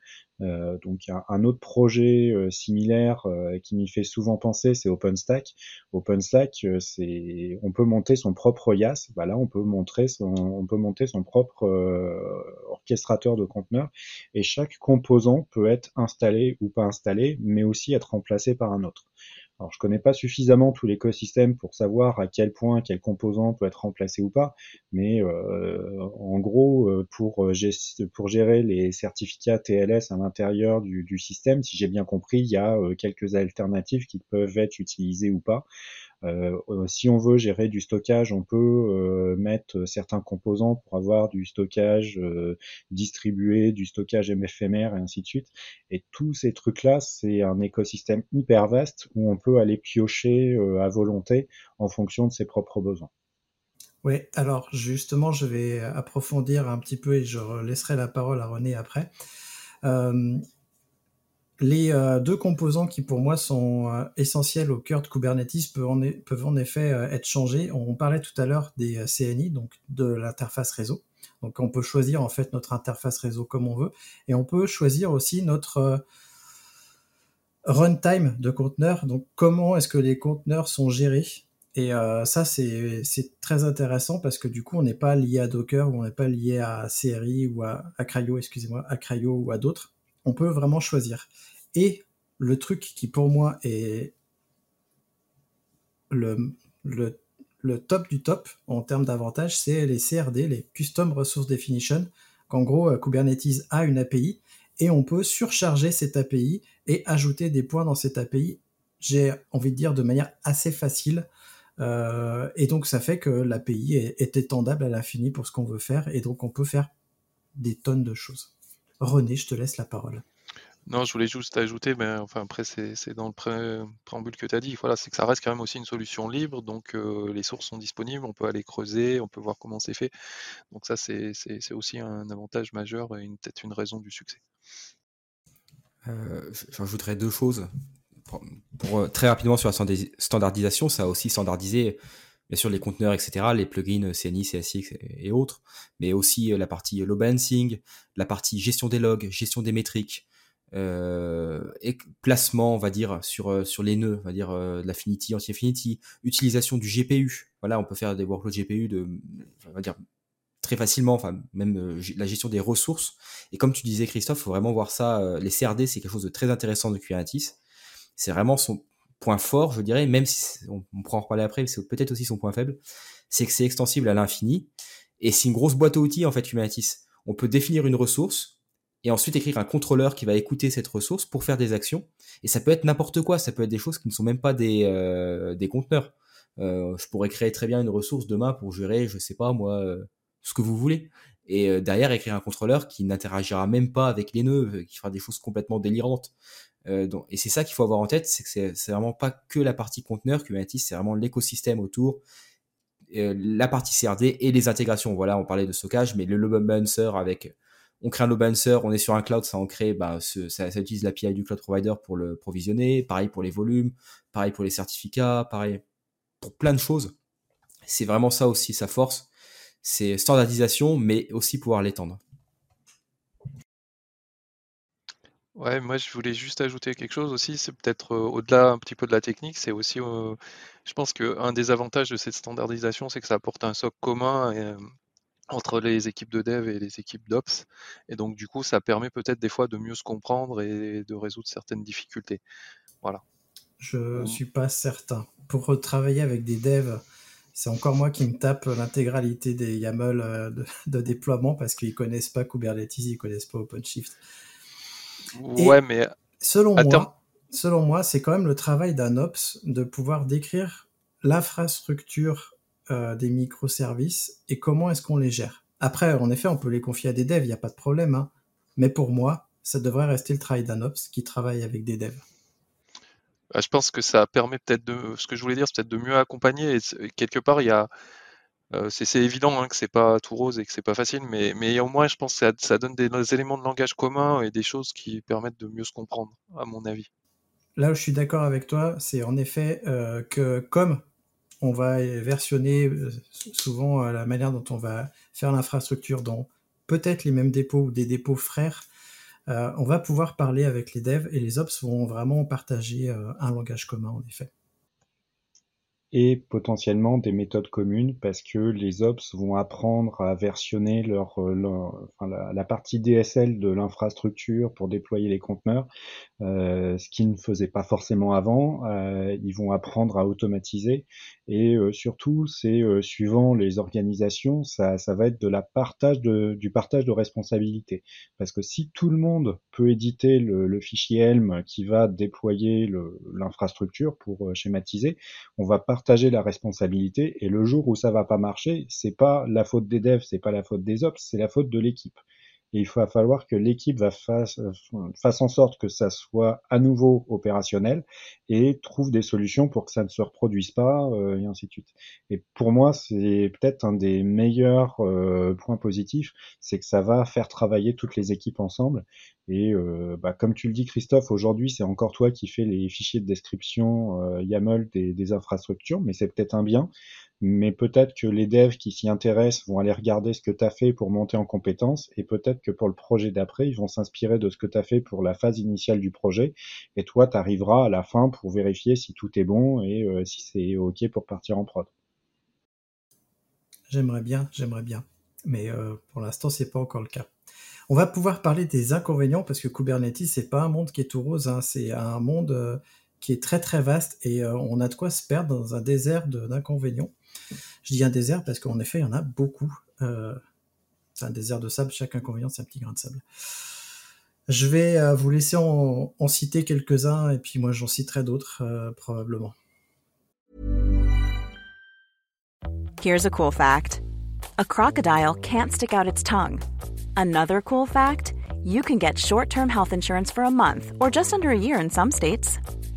Euh, donc un, autre projet similaire qui m'y fait souvent penser, c'est OpenStack. OpenStack, c'est on peut monter son propre YAS. Bah là, on peut montrer son, on peut monter son propre orchestrateur de conteneurs et chaque composant peut être installé ou pas installé, mais aussi être remplacé par un autre. Alors, je connais pas suffisamment tout l'écosystème pour savoir à quel point quel composant peut être remplacé ou pas, mais euh, en gros, euh, pour, euh, pour gérer les certificats TLS à l'intérieur du, du, système, si j'ai bien compris, il y a quelques alternatives qui peuvent être utilisées ou pas. Euh, euh, si on veut gérer du stockage, on peut euh, mettre certains composants pour avoir du stockage distribué, du stockage MFMR et ainsi de suite. Et tous ces trucs-là, c'est un écosystème hyper vaste où on peut aller piocher à volonté en fonction de ses propres besoins. Oui, alors justement, je vais approfondir un petit peu et je laisserai la parole à René après. Les euh, deux composants qui pour moi sont euh, essentiels au cœur de Kubernetes peuvent en, effet euh, être changés. On parlait tout à l'heure des CNI, donc de l'interface réseau. Donc on peut choisir en fait notre interface réseau comme on veut, et on peut choisir aussi notre runtime de conteneurs. Donc comment est-ce que les conteneurs sont gérés? Et ça, c'est très intéressant parce que du coup, on n'est pas lié à Docker ou on n'est pas lié à CRI ou à, à excusez-moi, à Cryo ou à d'autres. On peut vraiment choisir. Et le truc qui pour moi est le, top du top en termes d'avantages, c'est les CRD, les Custom Resource Definition, qu'en gros euh, Kubernetes a une API et on peut surcharger cette API et ajouter des points dans cette API, j'ai envie de dire de manière assez facile. Euh, et donc ça fait que l'API est, est étendable à l'infini pour ce qu'on veut faire et donc on peut faire des tonnes de choses. René, je te laisse la parole. Non, je voulais juste ajouter, mais enfin après c'est dans le préambule que tu as dit, voilà, c'est que ça reste quand même aussi une solution libre, donc euh, les sources sont disponibles, on peut aller creuser, on peut voir comment c'est fait. Donc ça c'est aussi un avantage majeur et peut-être une raison du succès. Euh, J'ajouterais deux choses. Pour, euh, très rapidement sur la standardisation, ça a aussi standardisé bien sûr les conteneurs, etc., les plugins CNI, CSX et autres, mais aussi la partie load balancing, la partie gestion des logs, gestion des métriques, euh, et placement, on va dire, sur, euh, sur les nœuds, on va dire euh, l'affinity, anti-affinity, utilisation du GPU. Voilà, on peut faire des workloads GPU de, on va dire, très facilement, enfin, même euh, la gestion des ressources. Et comme tu disais, Christophe, faut vraiment voir ça. les CRD, c'est quelque chose de très intéressant de Kubernetes. C'est vraiment son point fort, je dirais, même si on, on pourra en reparler après, c'est peut-être aussi son point faible. C'est que c'est extensible à l'infini. Et c'est une grosse boîte à outils, en fait, Kubernetes. On peut définir une ressource, et ensuite écrire un contrôleur qui va écouter cette ressource pour faire des actions. Et ça peut être n'importe quoi, ça peut être des choses qui ne sont même pas des, euh, des conteneurs. Euh, je pourrais créer très bien une ressource demain pour gérer, je sais pas moi, euh, ce que vous voulez. Et derrière, écrire un contrôleur qui n'interagira même pas avec les nœuds, qui fera des choses complètement délirantes. Donc, et c'est ça qu'il faut avoir en tête, c'est que c'est vraiment pas que la partie conteneur Kubernetes, c'est vraiment l'écosystème autour, la partie CRD et les intégrations. Voilà, on parlait de stockage, mais le load balancer avec on crée un load balancer, on est sur un cloud, ça en crée, bah, ça, ça, utilise l'API du cloud provider pour le provisionner. Pareil pour les volumes, pareil pour les certificats, pareil pour plein de choses. C'est vraiment ça aussi sa force. C'est standardisation, mais aussi pouvoir l'étendre. Ouais, moi je voulais juste ajouter quelque chose aussi, c'est peut-être euh, au-delà un petit peu de la technique, c'est aussi, euh, je pense qu'un des avantages de cette standardisation, c'est que ça apporte un socle commun euh, entre les équipes de dev et les équipes d'ops, et donc du coup ça permet peut-être des fois de mieux se comprendre et de résoudre certaines difficultés. Voilà. Je ne suis pas certain. Pour travailler avec des devs, c'est encore moi qui me tape l'intégralité des YAML euh, de, déploiement parce qu'ils connaissent pas Kubernetes, ils connaissent pas OpenShift. Ouais, mais selon moi, selon moi, c'est quand même le travail d'un ops de pouvoir décrire l'infrastructure euh, des microservices et comment est-ce qu'on les gère. Après, en effet, on peut les confier à des devs, il n'y a pas de problème. Hein. Mais pour moi, ça devrait rester le travail d'un ops qui travaille avec des devs. Bah, je pense que ça permet peut-être de, ce que je voulais dire, c'est peut-être de mieux accompagner. Et quelque part, il y a, euh, c'est évident hein, que c'est pas tout rose et que c'est pas facile, mais, au moins, je pense que ça, donne des, éléments de langage communs et des choses qui permettent de mieux se comprendre, à mon avis. Là où je suis d'accord avec toi, c'est en effet euh, que comme on va versionner euh, souvent la manière dont on va faire l'infrastructure dans peut-être les mêmes dépôts ou des dépôts frères, euh, on va pouvoir parler avec les devs et les ops vont vraiment partager euh, un langage commun en effet et potentiellement des méthodes communes parce que les ops vont apprendre à versionner leur, euh, la, partie DSL de l'infrastructure pour déployer les conteneurs, euh, ce qu'ils ne faisaient pas forcément avant. Euh, ils vont apprendre à automatiser et surtout, c'est suivant les organisations, ça, ça va être de la partage de, du partage de responsabilités. Parce que si tout le monde peut éditer le, le fichier Helm qui va déployer l'infrastructure pour schématiser, on va pas partager la responsabilité et le jour où ça va pas marcher, c'est pas la faute des devs, c'est pas la faute des ops, c'est la faute de l'équipe. Il va falloir que l'équipe fasse, fasse en sorte que ça soit à nouveau opérationnel et trouve des solutions pour que ça ne se reproduise pas euh, et ainsi de suite. Et pour moi, c'est peut-être un des meilleurs euh, points positifs, c'est que ça va faire travailler toutes les équipes ensemble. Et euh, bah, comme tu le dis, Christophe, aujourd'hui, c'est encore toi qui fais les fichiers de description YAML des, des infrastructures, mais c'est peut-être un bien mais peut-être que les devs qui s'y intéressent vont aller regarder ce que tu as fait pour monter en compétences, et peut-être que pour le projet d'après, ils vont s'inspirer de ce que tu as fait pour la phase initiale du projet, et toi, tu arriveras à la fin pour vérifier si tout est bon et euh, si c'est OK pour partir en prod. J'aimerais bien, j'aimerais bien, mais euh, pour l'instant, c'est pas encore le cas. On va pouvoir parler des inconvénients parce que Kubernetes, c'est pas un monde qui est tout rose, hein. c'est un monde euh, qui est très très vaste et on a de quoi se perdre dans un désert d'inconvénients. Je dis un désert parce qu'en effet, il y en a beaucoup. Euh, c'est un désert de sable, chaque inconvénient, c'est un petit grain de sable. Je vais euh, vous laisser en, citer quelques-uns, et puis moi j'en citerai d'autres, euh, probablement. Here's a cool fact. A crocodile can't stick out its tongue. Another cool fact, you can get short-term health insurance for a month, or just under a year in some states.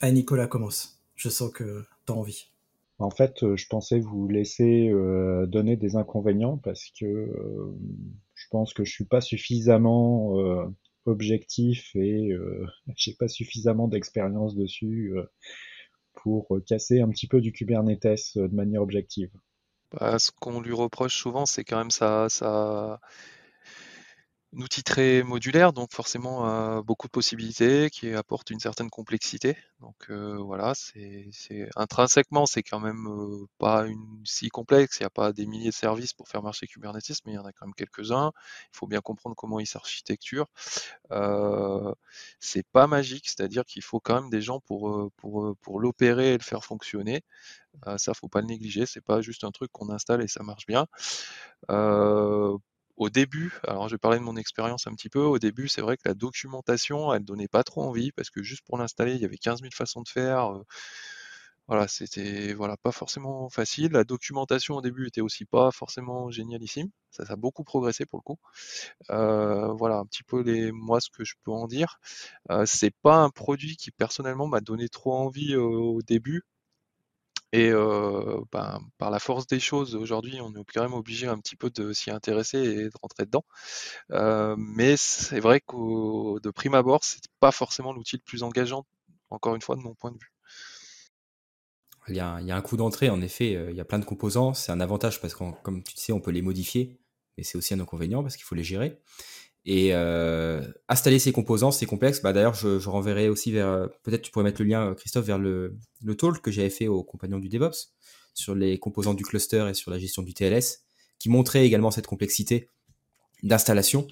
Allez, Nicolas, commence. Je sens que tu as envie. En fait, euh, je pensais vous laisser euh, donner des inconvénients parce que euh, je pense que je suis pas suffisamment objectif et [laughs] j'ai pas suffisamment d'expérience dessus pour casser un petit peu du Kubernetes de manière objective. Bah, ce qu'on lui reproche souvent, c'est quand même ça, ça, un outil très modulaire, donc forcément euh, beaucoup de possibilités, qui apporte une certaine complexité. Donc euh, voilà, c'est intrinsèquement, c'est quand même euh, pas une, si complexe. Il n'y a pas des milliers de services pour faire marcher Kubernetes, mais il y en a quand même quelques-uns. Il faut bien comprendre comment il s'architecture. c'est pas magique, c'est-à-dire qu'il faut quand même des gens pour, pour, pour l'opérer et le faire fonctionner. ça, faut pas le négliger. C'est pas juste un truc qu'on installe et ça marche bien au début, alors je vais parler de mon expérience un petit peu, au début c'est vrai que la documentation elle donnait pas trop envie parce que juste pour l'installer il y avait 15 000 façons de faire. Euh, voilà, c'était voilà, pas forcément facile. La documentation au début était aussi pas forcément génialissime. Ça, a beaucoup progressé pour le coup. Euh, voilà un petit peu les moi ce que je peux en dire. Euh, c'est pas un produit qui personnellement m'a donné trop envie au début et ben, par la force des choses, aujourd'hui, on est quand même obligé un petit peu de s'y intéresser et de rentrer dedans. Mais c'est vrai que de prime abord, c'est pas forcément l'outil le plus engageant, encore une fois, de mon point de vue. Il y a, un coup d'entrée, en effet, il y a plein de composants. C'est un avantage parce que, comme tu sais, on peut les modifier, mais c'est aussi un inconvénient parce qu'il faut les gérer. Et euh, installer ces composants, c'est complexe. Bah, D'ailleurs, je, je, renverrai aussi vers. Euh, peut-être tu pourrais mettre le lien, euh, Christophe, vers le, le talk que j'avais fait aux compagnons du DevOps sur les composants du cluster et sur la gestion du TLS, qui montrait également cette complexité d'installation,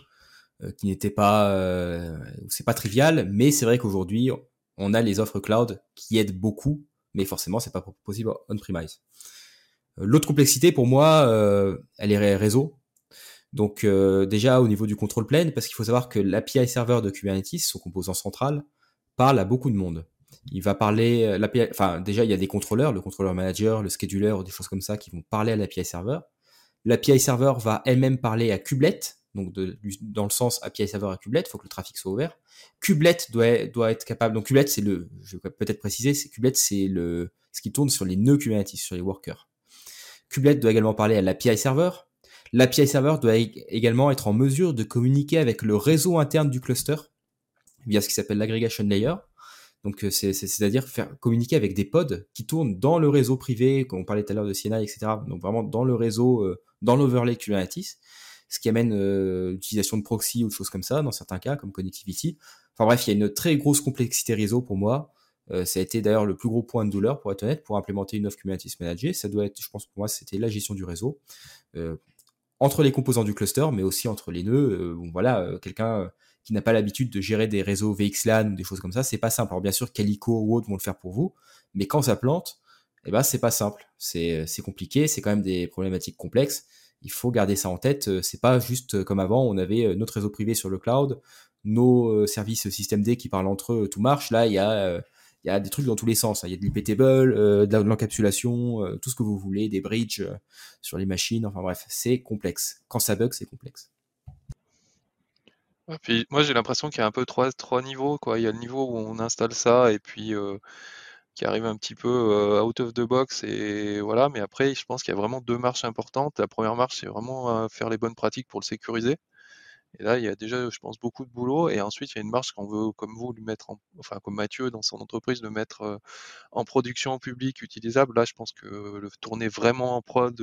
qui n'était pas. Euh, c'est pas trivial, mais c'est vrai qu'aujourd'hui, on a les offres cloud qui aident beaucoup, mais forcément, c'est pas possible on-premise. L'autre complexité, pour moi, elle est réseau. Donc euh, déjà au niveau du contrôle plane, parce qu'il faut savoir que l'API serveur de Kubernetes, son composant central, parle à beaucoup de monde. Il va parler, euh, l'API, enfin déjà il y a des contrôleurs, le contrôleur manager, le scheduler des choses comme ça qui vont parler à l'API serveur. L'API serveur va elle-même parler à Kubelet, donc dans le sens API serveur à Kubelet, il faut que le trafic soit ouvert. Kubelet doit, être capable, donc Kubelet c'est le, je vais peut-être préciser, c'est Kubelet c'est le, ce qui tourne sur les nœuds Kubernetes, sur les workers. Kubelet doit également parler à l'API serveur, L'API server doit également être en mesure de communiquer avec le réseau interne du cluster via ce qui s'appelle l'aggregation layer. Donc, euh, c'est-à-dire faire communiquer avec des pods qui tournent dans le réseau privé, comme on parlait tout à l'heure de CNI, etc. Donc, vraiment dans le réseau, euh, dans l'overlay Kubernetes, ce qui amène euh, l'utilisation de proxy ou de choses comme ça, dans certains cas, comme connectivity. Enfin bref, il y a une très grosse complexité réseau pour moi. ça a été d'ailleurs le plus gros point de douleur, pour être honnête, pour implémenter une offre Kubernetes Manager. Ça doit être, je pense, pour moi, c'était la gestion du réseau entre les composants du cluster, mais aussi entre les nœuds. Euh, voilà, euh, quelqu'un euh, qui n'a pas l'habitude de gérer des réseaux VXLAN ou des choses comme ça, c'est pas simple. Alors bien sûr, Calico ou autres vont le faire pour vous, mais quand ça plante, eh ben c'est pas simple. C'est compliqué, c'est quand même des problématiques complexes. Il faut garder ça en tête. C'est pas juste comme avant, on avait notre réseau privé sur le cloud, nos services système D qui parlent entre eux, tout marche. Là, il y a il y a des trucs dans tous les sens. Hein. Il y a de l'IPtable, euh, de l'encapsulation, euh, tout ce que vous voulez, des bridges euh, sur les machines. Enfin bref, c'est complexe. Quand ça bug, c'est complexe. puis moi j'ai l'impression qu'il y a un peu trois, trois niveaux. Il y a le niveau où on installe ça et puis qui arrive un petit peu out of the box et voilà. Mais après, je pense qu'il y a vraiment deux marches importantes. La première marche, c'est vraiment faire les bonnes pratiques pour le sécuriser. Et là, il y a déjà, je pense, beaucoup de boulot. Et ensuite, il y a une marche qu'on veut, comme vous, lui mettre en, enfin, comme Mathieu dans son entreprise, le mettre en production publique utilisable. Là, je pense que le tourner vraiment en prod,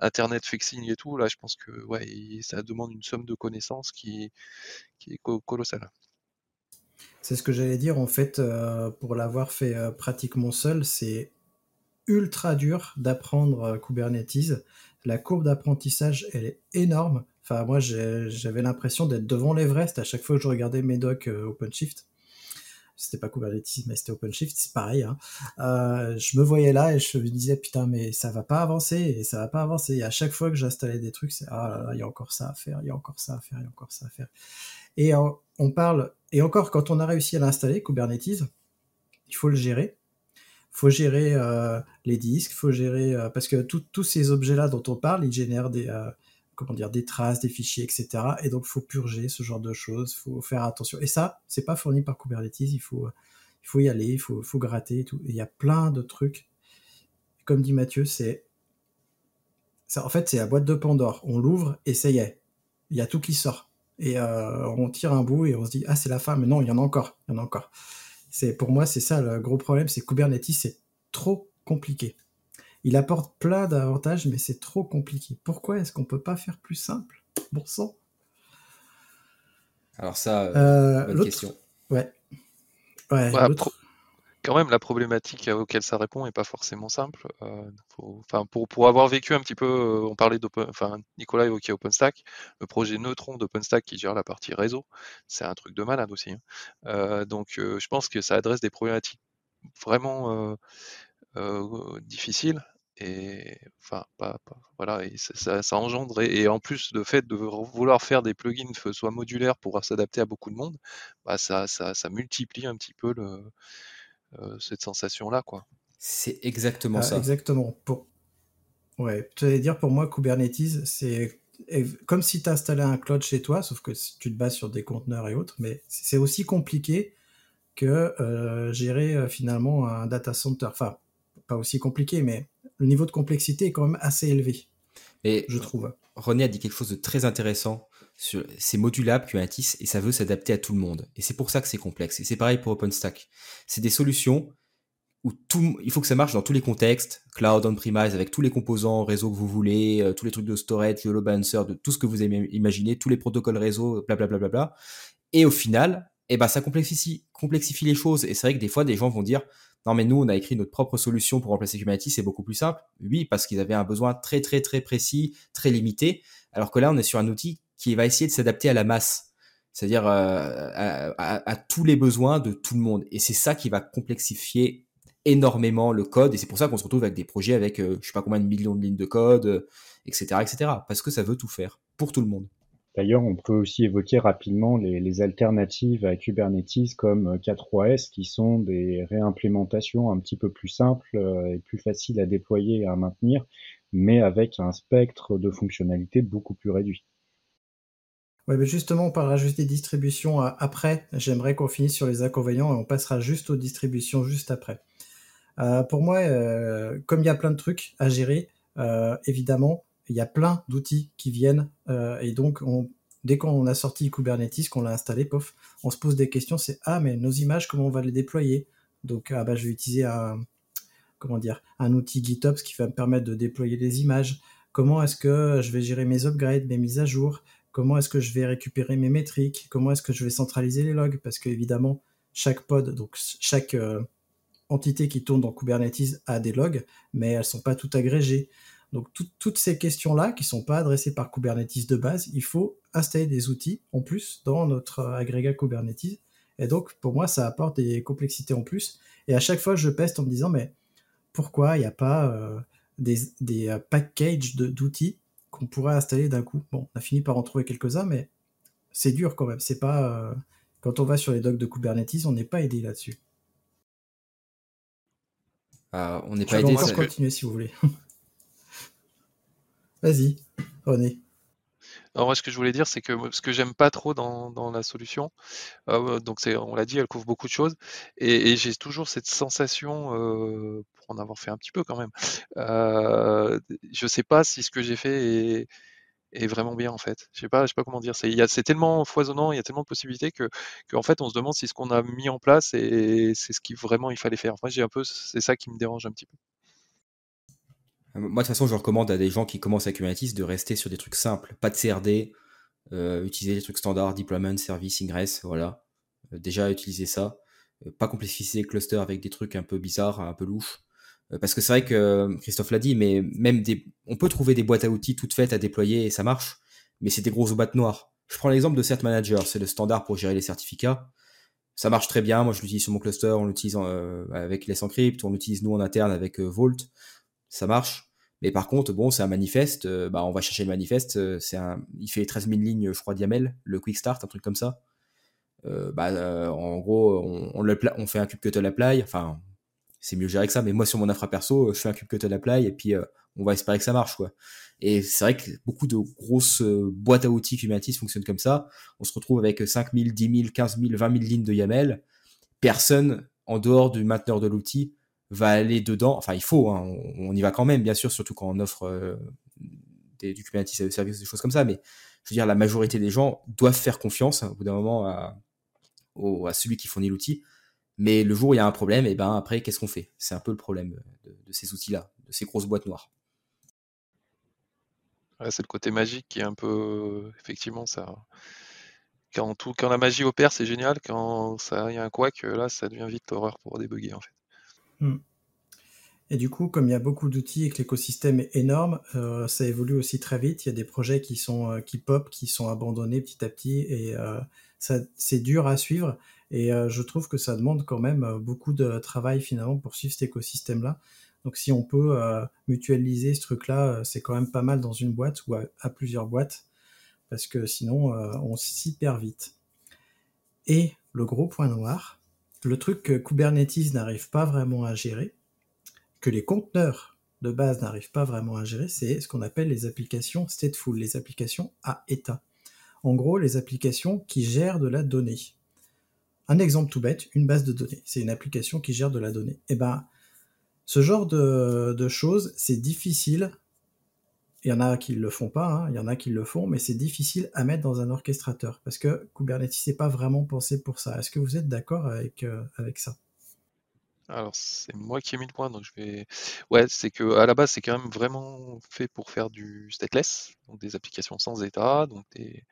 Internet fixing et tout, là, je pense que, ouais, ça demande une somme de connaissances qui, qui est colossale. C'est ce que j'allais dire, en fait, pour l'avoir fait pratiquement seul, c'est ultra dur d'apprendre Kubernetes. La courbe d'apprentissage, elle est énorme Enfin, moi, j'avais l'impression d'être devant l'Everest à chaque fois que je regardais mes docs euh, OpenShift. C'était pas Kubernetes, mais c'était OpenShift, c'est pareil. Hein. Euh, je me voyais là et je me disais, putain, mais ça va pas avancer, et ça va pas avancer. Et à chaque fois que j'installais des trucs, ah là là, il y a encore ça à faire, il y a encore ça à faire, il y a encore ça à faire. Et on parle, et encore, quand on a réussi à l'installer, Kubernetes, il faut le gérer faut gérer euh, les disques, faut gérer parce que tous ces objets-là dont on parle, ils génèrent des, comment dire, des traces, des fichiers, etc. Et donc, faut purger ce genre de choses, faut faire attention. Et ça, c'est pas fourni par Kubernetes, il faut, il faut y aller, il faut, faut gratter et tout. il y a plein de trucs. Comme dit Mathieu, c'est, en fait, c'est la boîte de Pandore. On l'ouvre et ça y est. Il y a tout qui sort. Et euh, on tire un bout et on se dit, ah, c'est la fin, mais non, il y en a encore, il y en a encore. C'est, pour moi, c'est ça le gros problème, c'est Kubernetes, c'est trop compliqué. Il apporte plein d'avantages, mais c'est trop compliqué. Pourquoi est-ce qu'on peut pas faire plus simple? Bon sang. Alors ça, euh, bonne question. Ouais. Ouais, quand même, la problématique auquel ça répond est pas forcément simple. Euh, enfin, pour, pour avoir vécu un petit peu, euh, on parlait d'Open, enfin, Nicolas évoquait OpenStack, le projet Neutron d'OpenStack qui gère la partie réseau, c'est un truc de malade aussi. Hein. Euh, donc, je pense que ça adresse des problématiques vraiment difficiles et enfin pas, voilà et ça, ça, engendre et, en plus le fait de vouloir faire des plugins soit modulaires pour s'adapter à beaucoup de monde bah ça, ça, ça multiplie un petit peu le, euh, cette sensation-là, quoi. C'est exactement ah, ça. Exactement. Pour... Ouais, tu allais dire pour moi, Kubernetes, c'est comme si tu installais un cloud chez toi, sauf que tu te bases sur des conteneurs et autres, mais c'est aussi compliqué que euh, gérer euh, finalement un data center. Enfin, pas aussi compliqué, mais le niveau de complexité est quand même assez élevé. Et je trouve. René a dit quelque chose de très intéressant c'est modulable Kubernetes et ça veut s'adapter à tout le monde. Et c'est pour ça que c'est complexe. Et c'est pareil pour OpenStack. C'est des solutions où tout, il faut que ça marche dans tous les contextes, cloud, on-premise, avec tous les composants réseau que vous voulez, euh, tous les trucs de storage, de load balancer, de tout ce que vous imaginé, tous les protocoles réseau, blablabla. Bla, bla, bla, et au final, eh ben, ça complexifie, complexifie les choses. Et c'est vrai que des fois, des gens vont dire, non mais nous, on a écrit notre propre solution pour remplacer Kubernetes, c'est beaucoup plus simple. Oui, parce qu'ils avaient un besoin très très très précis, très limité. Alors que là, on est sur un outil qui va essayer de s'adapter à la masse, c'est-à-dire euh, à, tous les besoins de tout le monde. Et c'est ça qui va complexifier énormément le code. Et c'est pour ça qu'on se retrouve avec des projets avec euh, je sais pas combien de millions de lignes de code, etc., euh, etc. Parce que ça veut tout faire pour tout le monde. D'ailleurs, on peut aussi évoquer rapidement les, alternatives à Kubernetes comme K3S, qui sont des réimplémentations un petit peu plus simples et plus faciles à déployer et à maintenir, mais avec un spectre de fonctionnalités beaucoup plus réduit. Ouais, mais justement, on parlera juste des distributions euh, après. J'aimerais qu'on finisse sur les inconvénients et on passera juste aux distributions juste après. Euh, pour moi, euh, comme il y a plein de trucs à gérer, évidemment, il y a plein d'outils qui viennent et donc on, dès qu'on a sorti Kubernetes, qu'on l'a installé, on se pose des questions. C'est ah mais nos images, comment on va les déployer? Donc ah bah je vais utiliser un comment dire un outil GitOps qui va me permettre de déployer les images. Comment est-ce que je vais gérer mes upgrades, mes mises à jour? Comment est-ce que je vais récupérer mes métriques, comment est-ce que je vais centraliser les logs, parce qu'évidemment, chaque pod, donc chaque euh, entité qui tourne dans Kubernetes a des logs, mais elles ne sont pas toutes agrégées. Donc toutes ces questions-là, qui ne sont pas adressées par Kubernetes de base, il faut installer des outils en plus dans notre euh, agrégat Kubernetes. Et donc pour moi, ça apporte des complexités en plus. Et à chaque fois, je peste en me disant, mais pourquoi il n'y a pas euh, des, des packages d'outils qu'on pourrait installer d'un coup? Bon, on a fini par en trouver quelques-uns, mais c'est dur quand même. C'est pas euh, quand on va sur les docs de Kubernetes, on n'est pas aidé là-dessus. Ah, on n'est pas aidé. On va continuer si vous voulez. Vas-y, René. Alors moi, ce que je voulais dire, c'est que ce que j'aime pas trop dans, la solution, euh, donc c'est, on l'a dit, elle couvre beaucoup de choses, et, j'ai toujours cette sensation, euh, pour en avoir fait un petit peu quand même, euh, je sais pas si ce que j'ai fait est, vraiment bien en fait. Je sais pas, je sais pas comment dire. C'est, c'est tellement foisonnant, il y a tellement de possibilités que, en fait, on se demande si ce qu'on a mis en place c'est ce qui vraiment il fallait faire. Moi, j'ai un peu, c'est ça qui me dérange un petit peu. Moi, de toute façon, je recommande à des gens qui commencent à Kubernetes de rester sur des trucs simples, pas de CRD, euh, utiliser les trucs standards, deployment, service, ingress, voilà. Euh, déjà, utiliser ça. Euh, pas complexifier les clusters avec des trucs un peu bizarres, un peu louches. parce que c'est vrai que Christophe l'a dit, mais même des, on peut trouver des boîtes à outils toutes faites à déployer et ça marche, mais c'est des grosses boîtes noires. Je prends l'exemple de Cert Manager, c'est le standard pour gérer les certificats. Ça marche très bien. Moi, je l'utilise sur mon cluster, on l'utilise avec les Encrypt, on l'utilise nous en interne avec Vault ça marche. Mais par contre, bon, c'est un manifeste, euh, bah, on va chercher le manifeste, euh, c'est un, il fait 13 000 lignes, je crois, diamel, le quick start, un truc comme ça. Euh, bah, en gros, on, on, fait un kubectl apply, enfin, c'est mieux géré que ça, mais moi, sur mon infra perso, je fais un kubectl apply et puis on va espérer que ça marche, quoi. Et c'est vrai que beaucoup de grosses boîtes à outils Kubernetes fonctionnent comme ça. On se retrouve avec 5 000, 10 000, 15 000, 20 000 lignes de YAML. Personne, en dehors du mainteneur de l'outil, va aller dedans. Enfin, il faut, hein, on, y va quand même, bien sûr, surtout quand on offre euh, des, du Kubernetes service, des choses comme ça. Mais je veux dire, la majorité des gens doivent faire confiance hein, au bout d'un moment à, à, celui qui fournit l'outil. Mais le jour où il y a un problème, et eh ben après, qu'est-ce qu'on fait? C'est un peu le problème de, ces outils-là, de ces grosses boîtes noires. c'est le côté magique qui est un peu, effectivement, ça. Quand, tout, quand la magie opère, c'est génial. Quand ça y a un couac, là, ça devient vite l'horreur pour débugger en fait. Hmm. Et du coup, comme il y a beaucoup d'outils et que l'écosystème est énorme, euh, ça évolue aussi très vite. Il y a des projets qui sont euh, qui pop, qui sont abandonnés petit à petit, et euh, c'est dur à suivre. Et je trouve que ça demande quand même beaucoup de travail finalement pour suivre cet écosystème-là. Donc si on peut mutualiser ce truc-là, c'est quand même pas mal dans une boîte ou à, plusieurs boîtes, parce que sinon on s'y perd vite. Et le gros point noir, le truc que Kubernetes n'arrive pas vraiment à gérer, que les conteneurs de base n'arrivent pas vraiment à gérer, c'est ce qu'on appelle les applications stateful, les applications à état. En gros, les applications qui gèrent de la donnée. Un exemple tout bête, une base de données. C'est une application qui gère de la donnée. Eh ben, ce genre de, choses, c'est difficile. Il y en a qui ne le font pas, hein, il y en a qui le font, mais c'est difficile à mettre dans un orchestrateur parce que Kubernetes n'est pas vraiment pensé pour ça. Est-ce que vous êtes d'accord avec, euh, avec ça? Alors, c'est moi qui ai mis le point, donc je vais. Ouais, c'est que à la base, c'est quand même vraiment fait pour faire du stateless, donc des applications sans état, donc des,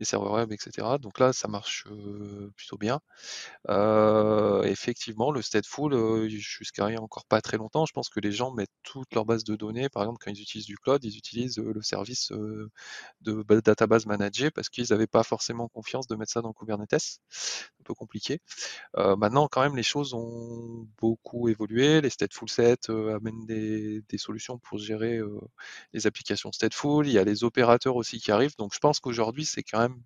serveurs web, etc. Donc là, ça marche plutôt bien. effectivement, le stateful, jusqu'à il y a encore pas très longtemps, je pense que les gens mettent toute leur base de données. Par exemple, quand ils utilisent du cloud, ils utilisent le service de database manager parce qu'ils n'avaient pas forcément confiance de mettre ça dans Kubernetes. Un peu compliqué. maintenant, quand même, les choses ont beaucoup évolué. Les stateful sets amènent des, solutions pour gérer les applications stateful. Il y a les opérateurs aussi qui arrivent. Donc je pense qu'aujourd'hui, c'est quand même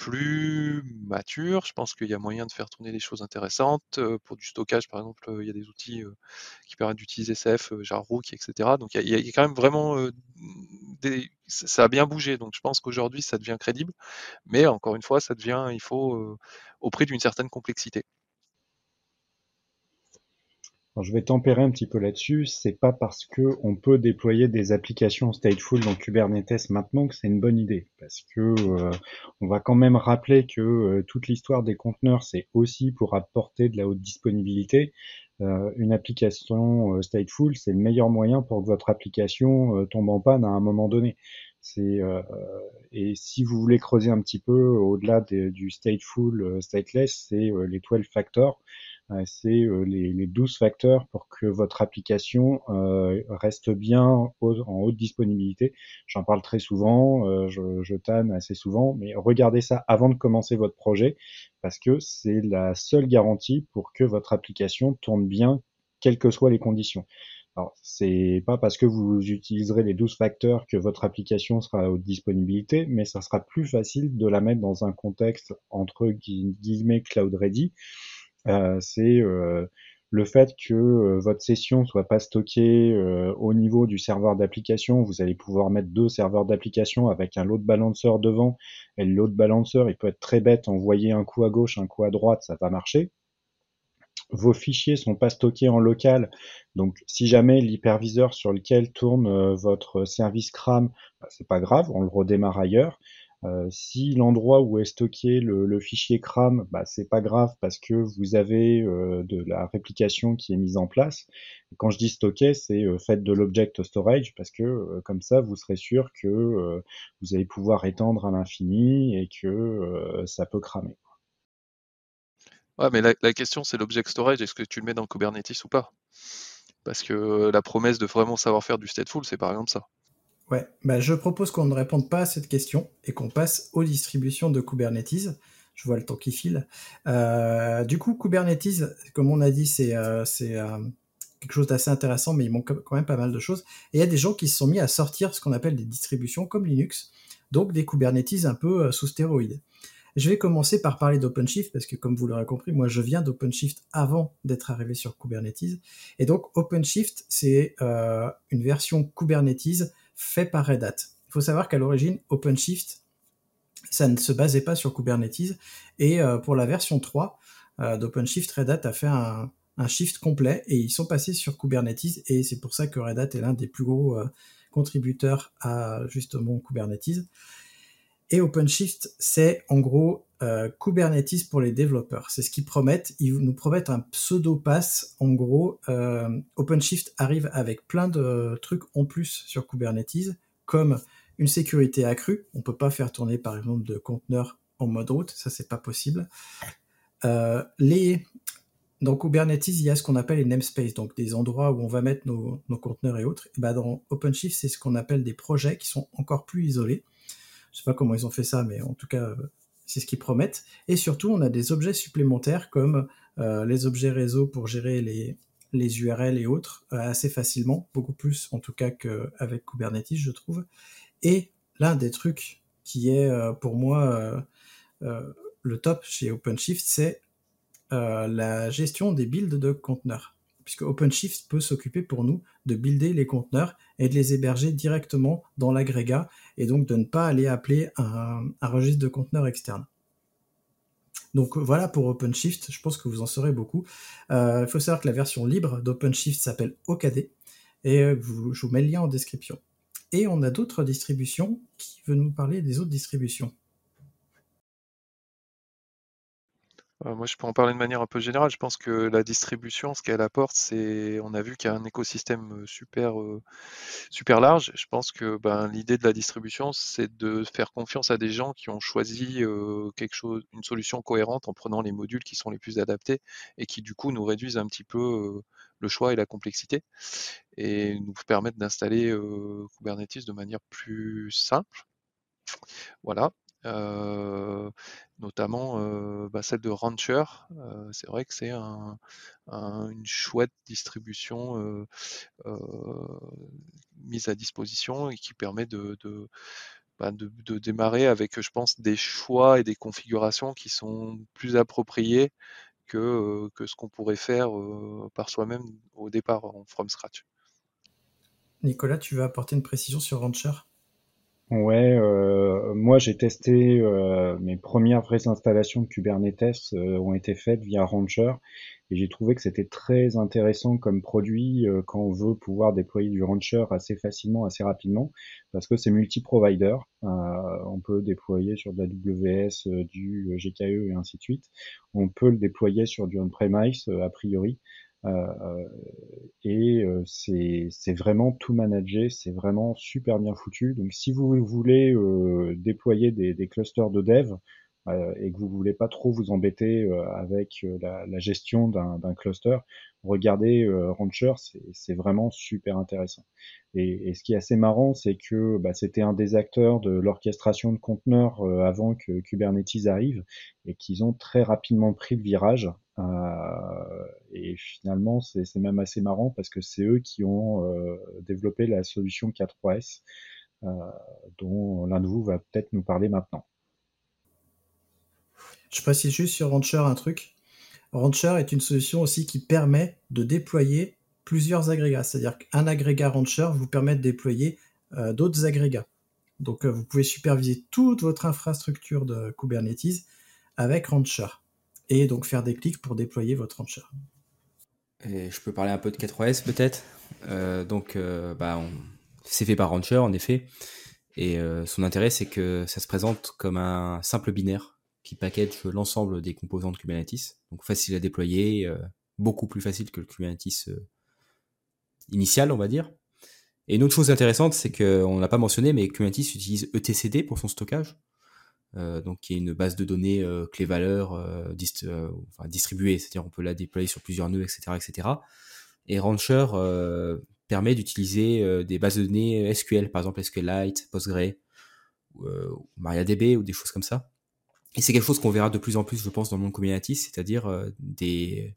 plus mature. Je pense qu'il y a moyen de faire tourner des choses intéressantes. pour du stockage, par exemple, il y a des outils qui permettent d'utiliser CF, genre Rook, etc. Donc il y, a, quand même vraiment ça a bien bougé. Donc je pense qu'aujourd'hui, ça devient crédible. Mais encore une fois, ça devient, il faut, au prix d'une certaine complexité je vais tempérer un petit peu là-dessus. C'est pas parce que on peut déployer des applications stateful dans Kubernetes maintenant que c'est une bonne idée. Parce que euh, on va quand même rappeler que euh, toute l'histoire des conteneurs, c'est aussi pour apporter de la haute disponibilité. Euh, une application stateful, c'est le meilleur moyen pour que votre application tombe en panne à un moment donné. Et si vous voulez creuser un petit peu au-delà du stateful, stateless, c'est les 12 factors c'est euh, les, les 12 facteurs pour que votre application euh, reste bien en haute disponibilité. J'en parle très souvent, euh, je, je tanne assez souvent, mais regardez ça avant de commencer votre projet parce que c'est la seule garantie pour que votre application tourne bien, quelles que soient les conditions. Alors, c'est pas parce que vous utiliserez les 12 facteurs que votre application sera à haute disponibilité, mais ça sera plus facile de la mettre dans un contexte entre guillemets cloud ready euh, c'est euh, le fait que euh, votre session soit pas stockée au niveau du serveur d'application, vous allez pouvoir mettre deux serveurs d'application avec un load balancer devant. Et le load balancer, il peut être très bête, envoyer un coup à gauche, un coup à droite, ça va marcher. Vos fichiers sont pas stockés en local, donc si jamais l'hyperviseur sur lequel tourne votre service CRAM, bah, c'est pas grave, on le redémarre ailleurs. Euh, si l'endroit où est stocké le, fichier CRAM, bah, c'est pas grave parce que vous avez euh, de la réplication qui est mise en place. quand je dis stocké, c'est euh, fait de l'object storage parce que comme ça, vous serez sûr que vous allez pouvoir étendre à l'infini et que ça peut cramer. Ouais, mais la, la question c'est l'object storage, est-ce que tu le mets dans Kubernetes ou pas? Parce que la promesse de vraiment savoir faire du stateful, c'est par exemple ça. Ouais, bah je propose qu'on ne réponde pas à cette question et qu'on passe aux distributions de Kubernetes. Je vois le temps qui file. Euh, du coup, Kubernetes, comme on a dit, c'est euh, euh, quelque chose d'assez intéressant, mais il manque quand même pas mal de choses. Et il y a des gens qui se sont mis à sortir ce qu'on appelle des distributions comme Linux, donc des Kubernetes un peu sous stéroïdes. Je vais commencer par parler d'OpenShift parce que comme vous l'aurez compris, moi je viens d'OpenShift avant d'être arrivé sur Kubernetes. Et donc OpenShift, c'est une version Kubernetes fait par Red Hat. Il faut savoir qu'à l'origine, OpenShift, ça ne se basait pas sur Kubernetes. Et euh, pour la version 3 euh, d'OpenShift, Red Hat a fait un, shift complet et ils sont passés sur Kubernetes. Et c'est pour ça que Red Hat est l'un des plus gros euh, contributeurs à justement Kubernetes. Et OpenShift, c'est en gros euh, Kubernetes pour les développeurs. C'est ce qu'ils promettent. Ils nous promettent un pseudo pass. En gros, euh, OpenShift arrive avec plein de trucs en plus sur Kubernetes, comme une sécurité accrue. On peut pas faire tourner par exemple de conteneurs en mode route, ça c'est pas possible. Euh, les dans Kubernetes, il y a ce qu'on appelle les namespaces, donc des endroits où on va mettre nos, conteneurs et autres. Et bah dans OpenShift, c'est ce qu'on appelle des projets qui sont encore plus isolés. Je sais pas comment ils ont fait ça, mais en tout cas, c'est ce qu'ils promettent. Et surtout, on a des objets supplémentaires comme euh, les objets réseau pour gérer les, les URL et autres euh, assez facilement, beaucoup plus en tout cas qu'avec Kubernetes, je trouve. Et l'un des trucs qui est euh, pour moi le top chez OpenShift, c'est la gestion des builds de conteneurs. Puisque OpenShift peut s'occuper pour nous de builder les conteneurs et de les héberger directement dans l'agrégat et donc de ne pas aller appeler un, registre de conteneurs externe. Donc voilà pour OpenShift, je pense que vous en saurez beaucoup. Euh, il faut savoir que la version libre d'OpenShift s'appelle OKD et euh, je vous mets le lien en description. Et on a d'autres distributions qui veulent nous parler des autres distributions. Moi, je peux en parler de manière un peu générale. Je pense que la distribution, ce qu'elle apporte, c'est, on a vu qu'il y a un écosystème euh, super, euh, super large. Je pense que ben, l'idée de la distribution, c'est de faire confiance à des gens qui ont choisi quelque chose, une solution cohérente en prenant les modules qui sont les plus adaptés et qui du coup nous réduisent un petit peu le choix et la complexité et nous permettent d'installer Kubernetes de manière plus simple. Voilà. Euh, notamment euh, bah, celle de Rancher. Euh, c'est vrai que c'est une chouette distribution mise à disposition et qui permet bah, de, démarrer avec, je pense, des choix et des configurations qui sont plus appropriés que, que ce qu'on pourrait faire par soi-même au départ en from scratch. Nicolas, tu veux apporter une précision sur Rancher? Ouais, euh, moi j'ai testé euh, mes premières vraies installations de Kubernetes euh, ont été faites via Rancher et j'ai trouvé que c'était très intéressant comme produit quand on veut pouvoir déployer du Rancher assez facilement, assez rapidement parce que c'est multi-provider. on peut déployer sur de la WS, du GKE et ainsi de suite. On peut le déployer sur du on-premise a priori. Euh, et euh, c'est vraiment tout managé, c'est vraiment super bien foutu. Donc si vous voulez euh, déployer des, des, clusters de dev, et que vous voulez pas trop vous embêter avec la, la, gestion d'un cluster, regardez Rancher, c'est vraiment super intéressant. Et, et, ce qui est assez marrant, c'est que bah, c'était un des acteurs de l'orchestration de conteneurs avant que Kubernetes arrive, et qu'ils ont très rapidement pris le virage euh, et finalement, c'est même assez marrant parce que c'est eux qui ont euh, développé la solution K3S, euh, dont l'un de vous va peut-être nous parler maintenant. Je précise juste sur Rancher un truc. Rancher est une solution aussi qui permet de déployer plusieurs agrégats. C'est-à-dire qu'un agrégat Rancher vous permet de déployer d'autres agrégats. Donc vous pouvez superviser toute votre infrastructure de Kubernetes avec Rancher et donc faire des clics pour déployer votre rancher. Je peux parler un peu de K3S peut-être? Euh, donc, euh, bah, c'est fait par Rancher en effet. Et euh, son intérêt, c'est que ça se présente comme un simple binaire qui package l'ensemble des composants de Kubernetes. Donc facile à déployer, beaucoup plus facile que le Kubernetes initial, on va dire. Et une autre chose intéressante, c'est qu'on n'a pas mentionné, mais Kubernetes utilise etcd pour son stockage. Euh, donc qui est une base de données euh, clé valeur euh, distribuée, c'est-à-dire on peut la déployer sur plusieurs nœuds, etc., etc. Et Rancher permet d'utiliser des bases de données SQL, par exemple SQLite, Postgre, MariaDB ou des choses comme ça. Et c'est quelque chose qu'on verra de plus en plus, je pense, dans le monde Kubernetes, c'est-à-dire des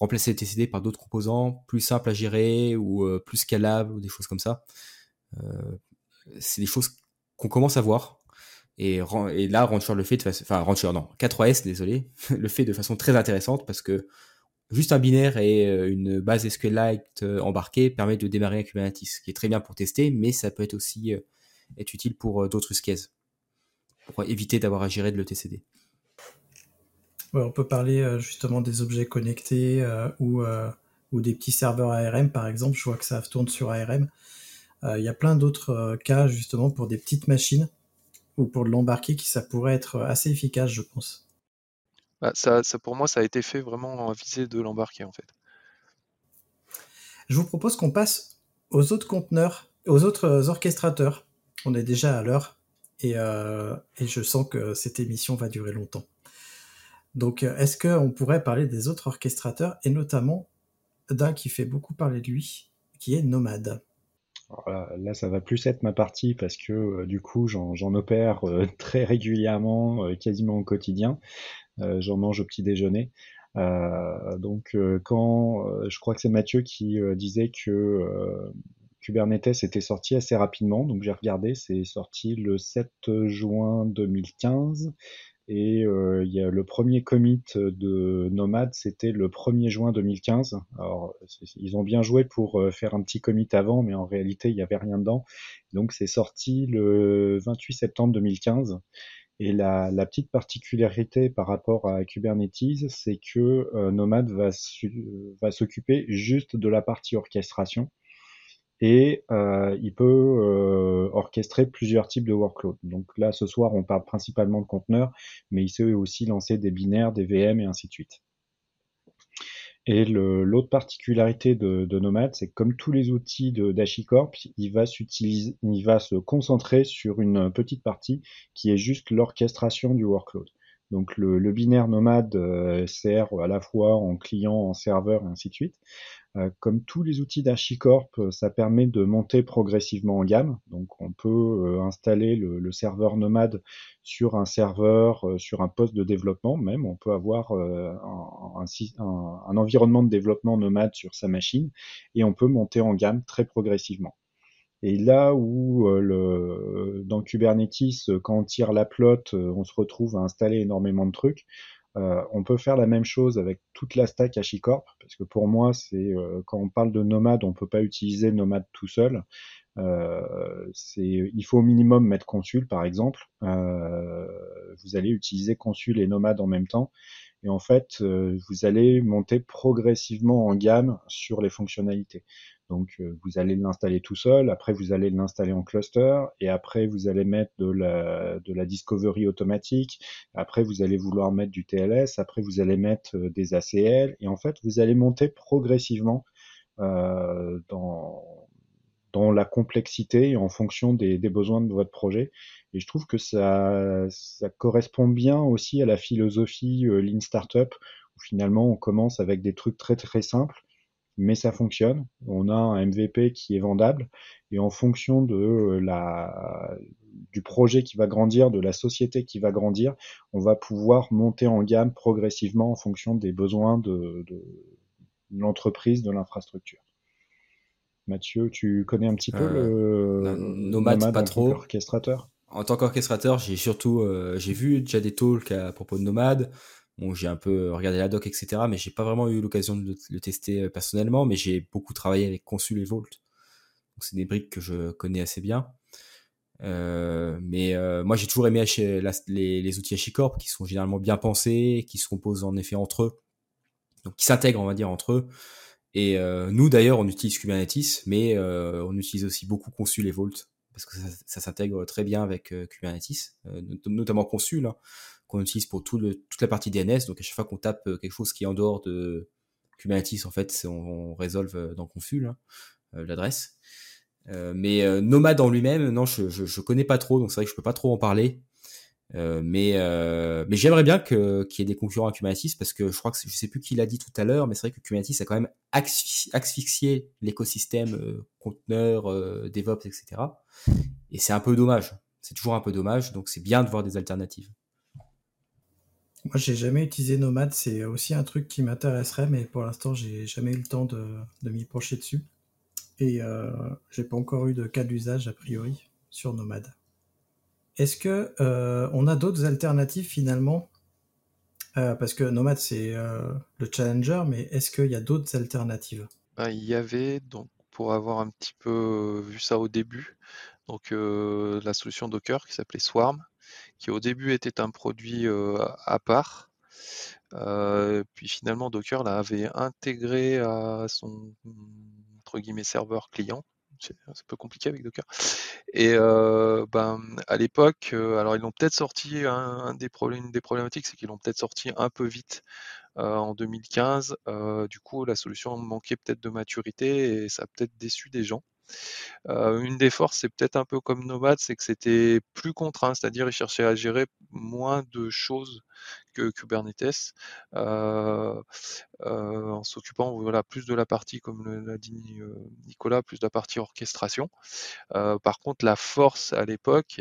remplacer les TCD par d'autres composants plus simples à gérer ou plus scalables ou des choses comme ça. c'est des choses qu'on commence à voir et, là, Rancher le fait de façon, non, K3S, désolé, [laughs] le fait de façon très intéressante parce que juste un binaire et euh, une base SQLite euh, embarquée permet de démarrer un Kubernetes, qui est très bien pour tester, mais ça peut être aussi euh, être utile pour d'autres use cases, pour éviter d'avoir à gérer de l'ETCD. On peut parler justement des objets connectés ou, ou des petits serveurs ARM, par exemple. Je vois que ça tourne sur ARM. Il y a plein d'autres cas justement pour des petites machines ou pour l'embarquer qui ça pourrait être assez efficace, je pense. Bah, ça, ça, pour moi, ça a été fait vraiment à visée de l'embarquer en fait. Je vous propose qu'on passe aux autres conteneurs, aux autres orchestrateurs. On est déjà à l'heure et, euh, et, je sens que cette émission va durer longtemps. Donc, est-ce qu'on pourrait parler des autres orchestrateurs et notamment d'un qui fait beaucoup parler de lui, qui est Nomade là, ça va plus être ma partie parce que euh, du coup, j'en opère euh, [laughs] très régulièrement, euh, quasiment au quotidien. j'en mange au petit déjeuner. donc, quand je crois que c'est Mathieu qui disait que Kubernetes était sorti assez rapidement, donc j'ai regardé, c'est sorti le 7 juin 2015. Et euh, il y a le premier commit de Nomad, c'était le 1er juin 2015. Alors, ils ont bien joué pour euh, faire un petit commit avant, mais en réalité, il n'y avait rien dedans. Donc, c'est sorti le 28 septembre 2015. Et la, petite particularité par rapport à Kubernetes, c'est que euh, Nomad va s'occuper juste de la partie orchestration et euh, il peut euh, orchestrer plusieurs types de workloads. Donc là, ce soir, on parle principalement de conteneurs, mais il sait aussi lancer des binaires, des VM et ainsi de suite. Et l'autre particularité de, de, Nomad, c'est que comme tous les outils d'HashiCorp, il va il va se concentrer sur une petite partie qui est juste l'orchestration du workload. Donc le, le binaire Nomad euh, sert à la fois en client, en serveur et ainsi de suite. Euh, comme tous les outils d'Archicorp, euh, ça permet de monter progressivement en gamme. Donc on peut euh, installer le, serveur Nomad sur un serveur, sur un poste de développement même. On peut avoir un, environnement de développement Nomad sur sa machine et on peut monter en gamme très progressivement. Et là où dans Kubernetes, quand on tire la plotte, on se retrouve à installer énormément de trucs, euh, on peut faire la même chose avec toute la stack HashiCorp, parce que pour moi, c'est euh, quand on parle de Nomad, on peut pas utiliser Nomad tout seul. Euh, il faut au minimum mettre Consul, par exemple. vous allez utiliser Consul et Nomad en même temps. Et en fait, vous allez monter progressivement en gamme sur les fonctionnalités. Donc euh, vous allez l'installer tout seul, après vous allez l'installer en cluster, et après vous allez mettre de la, discovery automatique, après vous allez vouloir mettre du TLS, après vous allez mettre euh, des ACL, et en fait vous allez monter progressivement euh, dans, la complexité en fonction des, des, besoins de votre projet. Et je trouve que ça, ça correspond bien aussi à la philosophie Lean Startup, où finalement on commence avec des trucs très très simples mais ça fonctionne. On a un MVP qui est vendable et en fonction de euh, la, du projet qui va grandir, de la société qui va grandir, on va pouvoir monter en gamme progressivement en fonction des besoins de, de l'entreprise, de l'infrastructure. Mathieu, tu connais un petit peu euh, le Nomad, pas trop. Orchestrateur. En tant qu'orchestrateur, j'ai surtout euh, j'ai vu déjà des talks à propos de Nomad. Bon, j'ai un peu regardé la doc, etc. Mais j'ai pas vraiment eu l'occasion de le tester euh, personnellement. Mais j'ai beaucoup travaillé avec Consul et Vault. Donc c'est des briques que je connais assez bien. Euh, mais euh, moi j'ai toujours aimé les, les, outils HashiCorp qui sont généralement bien pensés, qui se composent en effet entre eux, donc qui s'intègrent on va dire entre eux. Et nous d'ailleurs on utilise Kubernetes, mais on utilise aussi beaucoup Consul et Vault parce que ça, s'intègre très bien avec Kubernetes, notamment Consul. Hein qu'on utilise pour tout le, toute la partie DNS. Donc à chaque fois qu'on tape euh, quelque chose qui est en dehors de Kubernetes, en fait, on, résolve euh, dans Conful hein, euh, l'adresse. mais Nomad en lui-même, non, je, je, connais pas trop, donc c'est vrai que je peux pas trop en parler. mais mais j'aimerais bien qu'il y ait des concurrents à Kubernetes parce que je crois que je sais plus qui l'a dit tout à l'heure, mais c'est vrai que Kubernetes a quand même asphyxié l'écosystème conteneur, DevOps, etc. Et c'est un peu dommage. C'est toujours un peu dommage, donc c'est bien de voir des alternatives. Moi, j'ai jamais utilisé Nomad, c'est aussi un truc qui m'intéresserait, mais pour l'instant, j'ai jamais eu le temps de, m'y pencher dessus. Et euh, j'ai pas encore eu de cas d'usage a priori sur Nomad. Est-ce que euh, on a d'autres alternatives finalement? Euh, Parce que Nomad c'est euh, le challenger, mais est-ce qu'il y a d'autres alternatives? Bah, Il y avait donc pour avoir un petit peu vu ça au début, donc la solution Docker qui s'appelait Swarm, qui au début était un produit à part. puis finalement, Docker l'avait intégré à son entre guillemets serveur client. c'est un peu compliqué avec Docker. Et euh, ben, à l'époque, euh, alors ils l'ont peut-être sorti, un, des problèmes, des problématiques, c'est qu'ils l'ont peut-être sorti un peu vite en 2015. du coup, la solution manquait peut-être de maturité et ça a peut-être déçu des gens. Euh, une des forces, c'est peut-être un peu comme Nomad, c'est que c'était plus contraint, c'est-à-dire ils cherchaient à gérer moins de choses que Kubernetes, euh, euh, en s'occupant voilà, plus de la partie, comme l'a dit Nicolas, plus de la partie orchestration. par contre, la force à l'époque,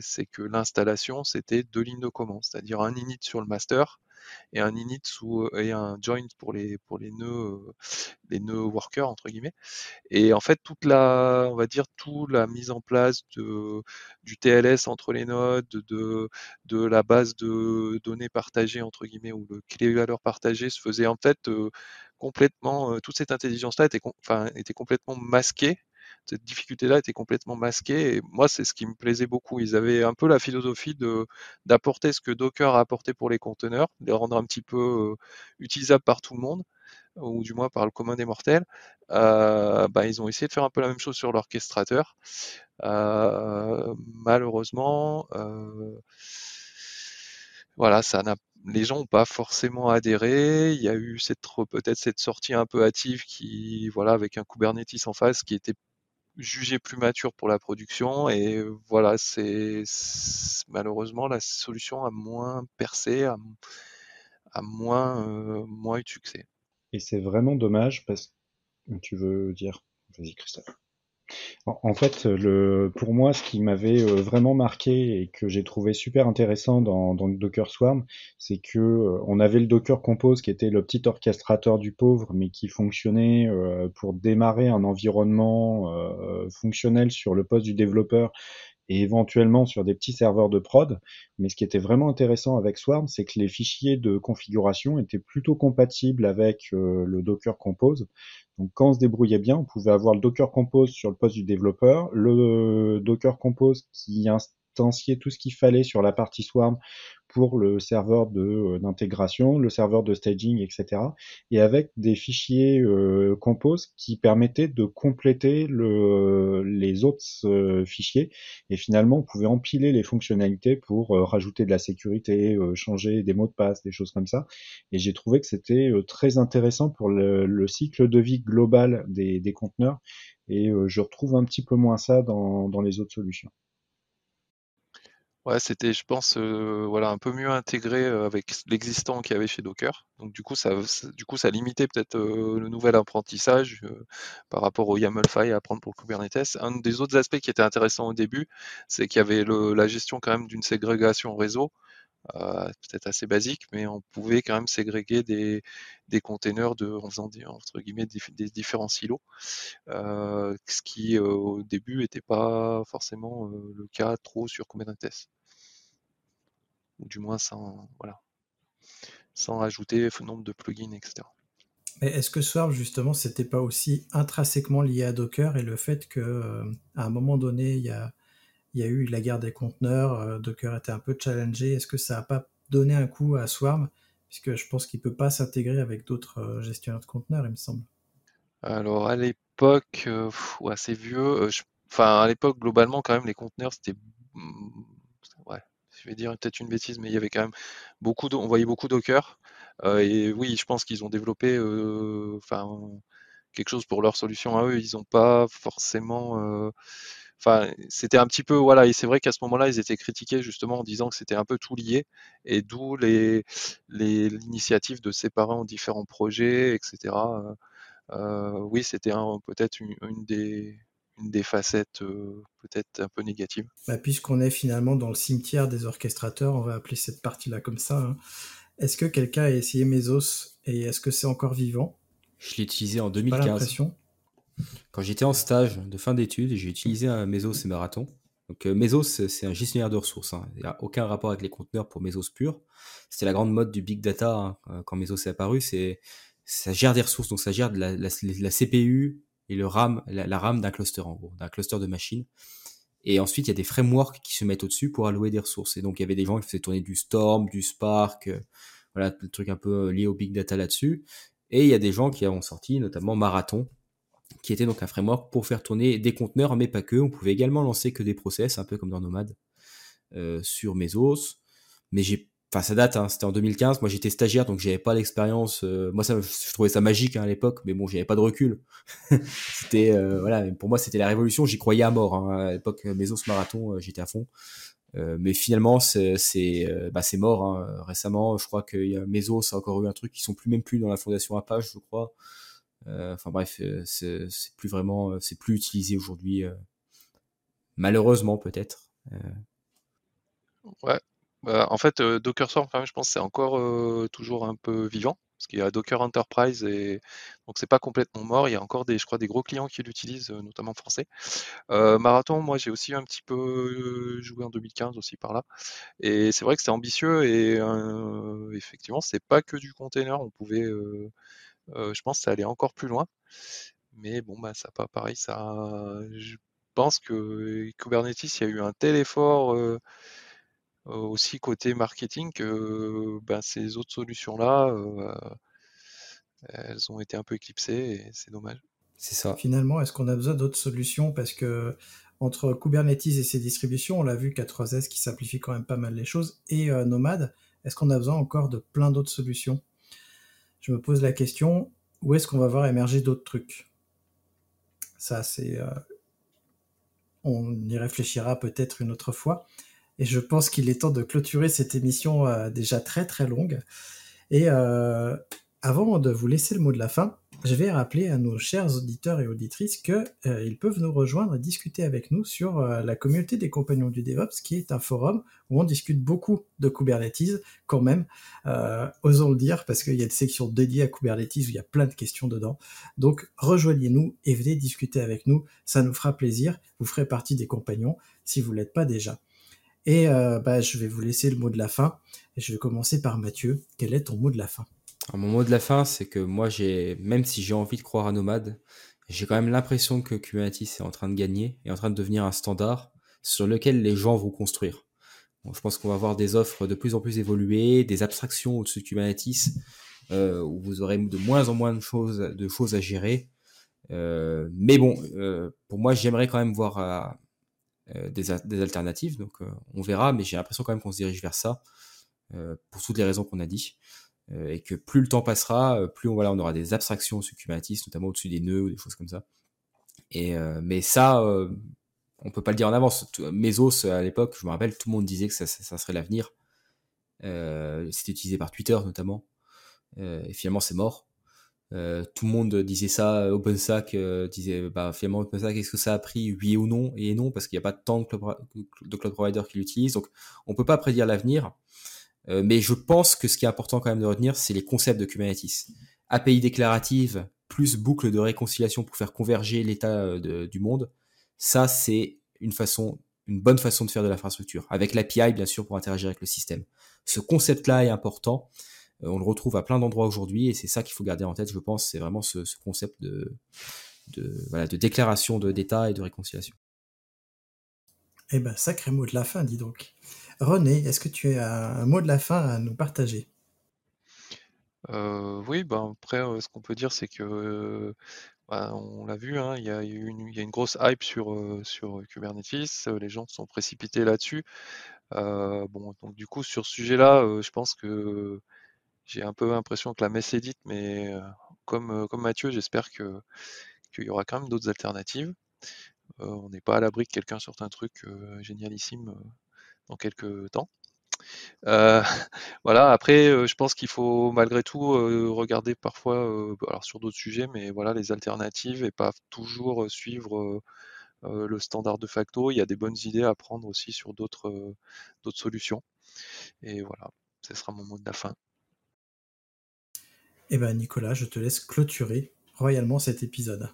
c'est que l'installation, c'était deux lignes de commande, c'est-à-dire un init sur le master et un init sous et un join pour les pour les nœuds les nœuds workers entre guillemets. Et en fait toute la on va dire toute la mise en place de du TLS entre les nodes de de la base de données partagées entre guillemets ou le clé valeur partagée se faisait en fait complètement toute cette intelligence là était enfin était complètement masquée cette difficulté-là était complètement masquée. Et moi, c'est ce qui me plaisait beaucoup. Ils avaient un peu la philosophie d'apporter ce que Docker a apporté pour les conteneurs, de les rendre un petit peu euh, utilisables par tout le monde ou du moins par le commun des mortels, euh, bah, ils ont essayé de faire un peu la même chose sur l'orchestrateur. Euh, malheureusement, voilà, ça n'a les gens n'ont pas forcément adhéré. Il y a eu cette peut-être cette sortie un peu hâtive qui, voilà, avec un Kubernetes en face qui était jugé plus mature pour la production et voilà c'est malheureusement la solution a moins percé a, moins euh, moins eu de succès. Et c'est vraiment dommage parce que tu veux dire. Vas-y Christophe en fait, pour moi, ce qui m'avait euh, vraiment marqué et que j'ai trouvé super intéressant dans, Docker Swarm, c'est que euh, on avait le Docker Compose qui était le petit orchestrateur du pauvre, mais qui fonctionnait euh, pour démarrer un environnement fonctionnel sur le poste du développeur et éventuellement sur des petits serveurs de prod. Mais ce qui était vraiment intéressant avec Swarm, c'est que les fichiers de configuration étaient plutôt compatibles avec le Docker Compose. Donc quand on se débrouillait bien, on pouvait avoir le Docker Compose sur le poste du développeur, le Docker Compose qui instanciait tout ce qu'il fallait sur la partie Swarm pour le serveur euh, d'intégration, le serveur de staging, etc. Et avec des fichiers euh, compose qui permettaient de compléter le, les autres euh, fichiers. Et finalement, on pouvait empiler les fonctionnalités pour rajouter de la sécurité, changer des mots de passe, des choses comme ça. Et j'ai trouvé que c'était très intéressant pour le, le, cycle de vie global des, conteneurs. Et je retrouve un petit peu moins ça dans les autres solutions. Ouais, c'était, je pense, euh, voilà, un peu mieux intégré euh, avec l'existant qu'il y avait chez Docker. Donc du coup, ça, du coup, ça limitait peut-être euh, le nouvel apprentissage par rapport au YAML file à apprendre pour Kubernetes. Un des autres aspects qui était intéressant au début, c'est qu'il y avait la gestion quand même d'une ségrégation réseau, peut-être assez basique, mais on pouvait quand même ségréguer des, des containers de, en faisant des, entre guillemets des, différents silos, ce qui au début n'était pas forcément le cas trop sur Kubernetes ou du moins sans, voilà, sans rajouter nombre de plugins, etc. Mais est-ce que Swarm, justement, c'était pas aussi intrinsèquement lié à Docker et le fait que euh, à un moment donné, il y a, y a, eu la guerre des conteneurs, euh, Docker était un peu challengé, est-ce que ça n'a pas donné un coup à Swarm? Puisque je pense qu'il peut pas s'intégrer avec d'autres euh, gestionnaires de conteneurs, il me semble. Alors à l'époque, ouais, c'est vieux. Enfin, à l'époque, globalement, quand même, les conteneurs, c'était je vais dire peut-être une bêtise, mais il y avait quand même beaucoup, de, on voyait beaucoup Docker. Euh, et oui, je pense qu'ils ont développé, euh, quelque chose pour leur solution à eux. Ils n'ont pas forcément, euh, enfin, c'était un petit peu, voilà. Et c'est vrai qu'à ce moment-là, ils étaient critiqués justement en disant que c'était un peu tout lié, et d'où les l'initiative de séparer en différents projets, etc. oui, c'était peut-être une des une des facettes euh, peut-être un peu négatives. Bah, Puisqu'on est finalement dans le cimetière des orchestrateurs, on va appeler cette partie-là comme ça. Hein. Est-ce que quelqu'un a essayé Mesos et est-ce que c'est encore vivant? Je l'ai utilisé en 2015. Quand j'étais en stage de fin d'études, j'ai utilisé un Mesos et Marathon. Donc euh, Mesos, c'est un gestionnaire de ressources. Hein. Il n'y a aucun rapport avec les conteneurs pour Mesos pur. C'était la grande mode du big data hein, euh, quand Mesos est apparu. C'est ça gère des ressources, donc ça gère la CPU, et le RAM, la, RAM d'un cluster en gros, d'un cluster de machines. Et ensuite, il y a des frameworks qui se mettent au-dessus pour allouer des ressources. Et donc, il y avait des gens qui faisaient tourner du Storm, du Spark, euh, voilà, le truc un peu lié au big data là-dessus. Et il y a des gens qui ont sorti, notamment Marathon, qui était donc un framework pour faire tourner des conteneurs, mais pas que. On pouvait également lancer que des process, un peu comme dans Nomad, euh, sur Mesos. Mais j'ai, enfin, ça date, hein, c'était en 2015. Moi, j'étais stagiaire, donc j'avais pas l'expérience. Euh, moi, ça, je trouvais ça magique hein, à l'époque, mais bon, j'avais pas de recul. [laughs] c'était, euh, voilà, pour moi, c'était la révolution. J'y croyais à mort. Hein. À l'époque, Mesos Marathon, j'étais à fond. mais finalement, c'est bah, mort. Hein. Récemment, je crois que Mesos a encore eu un truc qui sont plus même plus dans la fondation Apache, je crois. Euh, enfin bref, euh, c'est plus vraiment, euh, c'est plus utilisé aujourd'hui, malheureusement peut-être. Ouais, bah, en fait, Docker Swarm, je pense, c'est encore toujours un peu vivant, parce qu'il y a Docker Enterprise et donc c'est pas complètement mort. Il y a encore des, je crois, des gros clients qui l'utilisent, notamment français. Marathon, moi, j'ai aussi un petit peu joué en 2015 aussi par là, et c'est vrai que c'est ambitieux et effectivement, c'est pas que du container. On pouvait je pense que ça allait encore plus loin. Mais bon, bah, ça pas pareil. Ça, je pense que Kubernetes, il y a eu un tel effort aussi côté marketing que bah, ces autres solutions-là, elles ont été un peu éclipsées et c'est dommage. C'est ça. Finalement, est-ce qu'on a besoin d'autres solutions? Parce que entre Kubernetes et ses distributions, on l'a vu, K3S qui simplifie quand même pas mal les choses, et Nomad, est-ce qu'on a besoin encore de plein d'autres solutions? Je me pose la question, où est-ce qu'on va voir émerger d'autres trucs? Ça, c'est... Euh, on y réfléchira peut-être une autre fois. Et je pense qu'il est temps de clôturer cette émission euh, déjà très très longue. Et euh, avant de vous laisser le mot de la fin, je vais rappeler à nos chers auditeurs et auditrices qu'ils euh, peuvent nous rejoindre et discuter avec nous sur euh, la communauté des compagnons du DevOps, qui est un forum où on discute beaucoup de Kubernetes, quand même, euh, osons le dire, parce qu'il y a une section dédiée à Kubernetes où il y a plein de questions dedans. Donc rejoignez-nous et venez discuter avec nous, ça nous fera plaisir, vous ferez partie des compagnons si vous ne l'êtes pas déjà. Et bah, je vais vous laisser le mot de la fin, je vais commencer par Mathieu. Quel est ton mot de la fin? Mon mot de la fin, c'est que moi, j'ai, même si j'ai envie de croire à Nomad, j'ai quand même l'impression que Kubernetes est en train de gagner et en train de devenir un standard sur lequel les gens vont construire. je pense qu'on va avoir des offres de plus en plus évoluées, des abstractions au-dessus de Kubernetes, euh, où vous aurez de moins en moins de choses, à gérer. Euh, mais bon, euh, pour moi, j'aimerais quand même voir des, des, alternatives. Donc, on verra, mais j'ai l'impression quand même qu'on se dirige vers ça, pour toutes les raisons qu'on a dit. Euh, et que plus le temps passera, euh, plus on, voilà, on aura des abstractions sur Kubernetes, notamment au-dessus des nœuds ou des choses comme ça. Et, euh, mais ça, on peut pas le dire en avance. Mesos, à l'époque, je me rappelle, tout le monde disait que ça, ça, serait l'avenir. C'était utilisé par Twitter notamment. et finalement, c'est mort. tout le monde disait ça, OpenStack disait bah, finalement OpenStack, est-ce que ça a pris oui ou non? Et non, parce qu'il n'y a pas tant de cloud, de cloud providers qui l'utilisent. Donc, on peut pas prédire l'avenir. Euh, mais je pense que ce qui est important quand même de retenir, c'est les concepts de Kubernetes. API déclarative plus boucle de réconciliation pour faire converger l'état euh, du monde. Ça, c'est une façon, une bonne façon de faire de l'infrastructure. Avec l'API, bien sûr, pour interagir avec le système. Ce concept-là est important. Euh, on le retrouve à plein d'endroits aujourd'hui et c'est ça qu'il faut garder en tête, je pense. C'est vraiment ce, concept de, de, voilà, de déclaration d'état et de réconciliation. Eh ben, sacré mot de la fin, dis donc. René, est-ce que tu as un mot de la fin à nous partager? Euh, oui, ben après, euh, ce qu'on peut dire, c'est que bah, on l'a vu, hein, il y a une, grosse hype sur, euh, Kubernetes, les gens sont précipités là-dessus. bon, donc du coup, sur ce sujet-là, je pense que j'ai un peu l'impression que la messe est dite, mais comme, comme Mathieu, j'espère que qu'il y aura quand même d'autres alternatives. on n'est pas à l'abri que quelqu'un sorte un truc génialissime dans quelques temps. Euh, [laughs] voilà, après, euh, je pense qu'il faut malgré tout euh, regarder parfois, alors sur d'autres sujets, mais voilà, les alternatives et pas toujours suivre le standard de facto. Il y a des bonnes idées à prendre aussi sur d'autres d'autres solutions. Et voilà, ce sera mon mot de la fin. Eh ben Nicolas, je te laisse clôturer royalement cet épisode.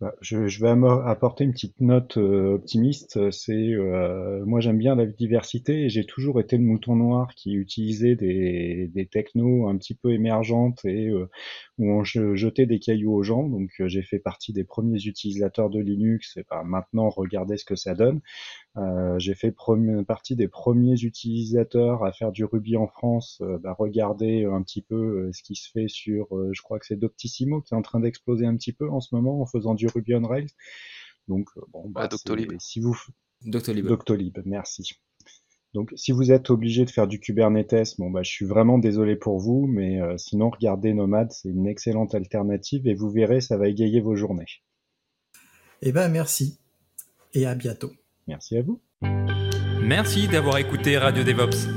Bah, je, je, vais apporter une petite note euh, optimiste. C'est euh, moi j'aime bien la diversité et j'ai toujours été le mouton noir qui utilisait des, des technos un petit peu émergentes et euh, où on jetait des cailloux aux gens. Donc j'ai fait partie des premiers utilisateurs de Linux. Et bah, maintenant regardez ce que ça donne. Euh, j'ai fait partie des premiers utilisateurs à faire du Ruby en France. Euh, bah, regardez un petit peu euh, ce qui se fait sur, je crois que c'est Doctissimo qui est en train d'exploser un petit peu en ce moment en faisant du Ruby on Rails. Donc bon, bah, Doctolib. si vous Doctolib. Doctolib, merci. Donc, si vous êtes obligé de faire du Kubernetes, bon, bah, je suis vraiment désolé pour vous, mais sinon, regardez Nomad, c'est une excellente alternative et vous verrez, ça va égayer vos journées. Eh ben, merci et à bientôt. Merci à vous. Merci d'avoir écouté Radio DevOps.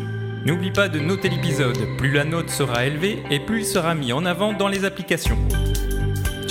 N'oublie pas de noter l'épisode, plus la note sera élevée et plus il sera mis en avant dans les applications.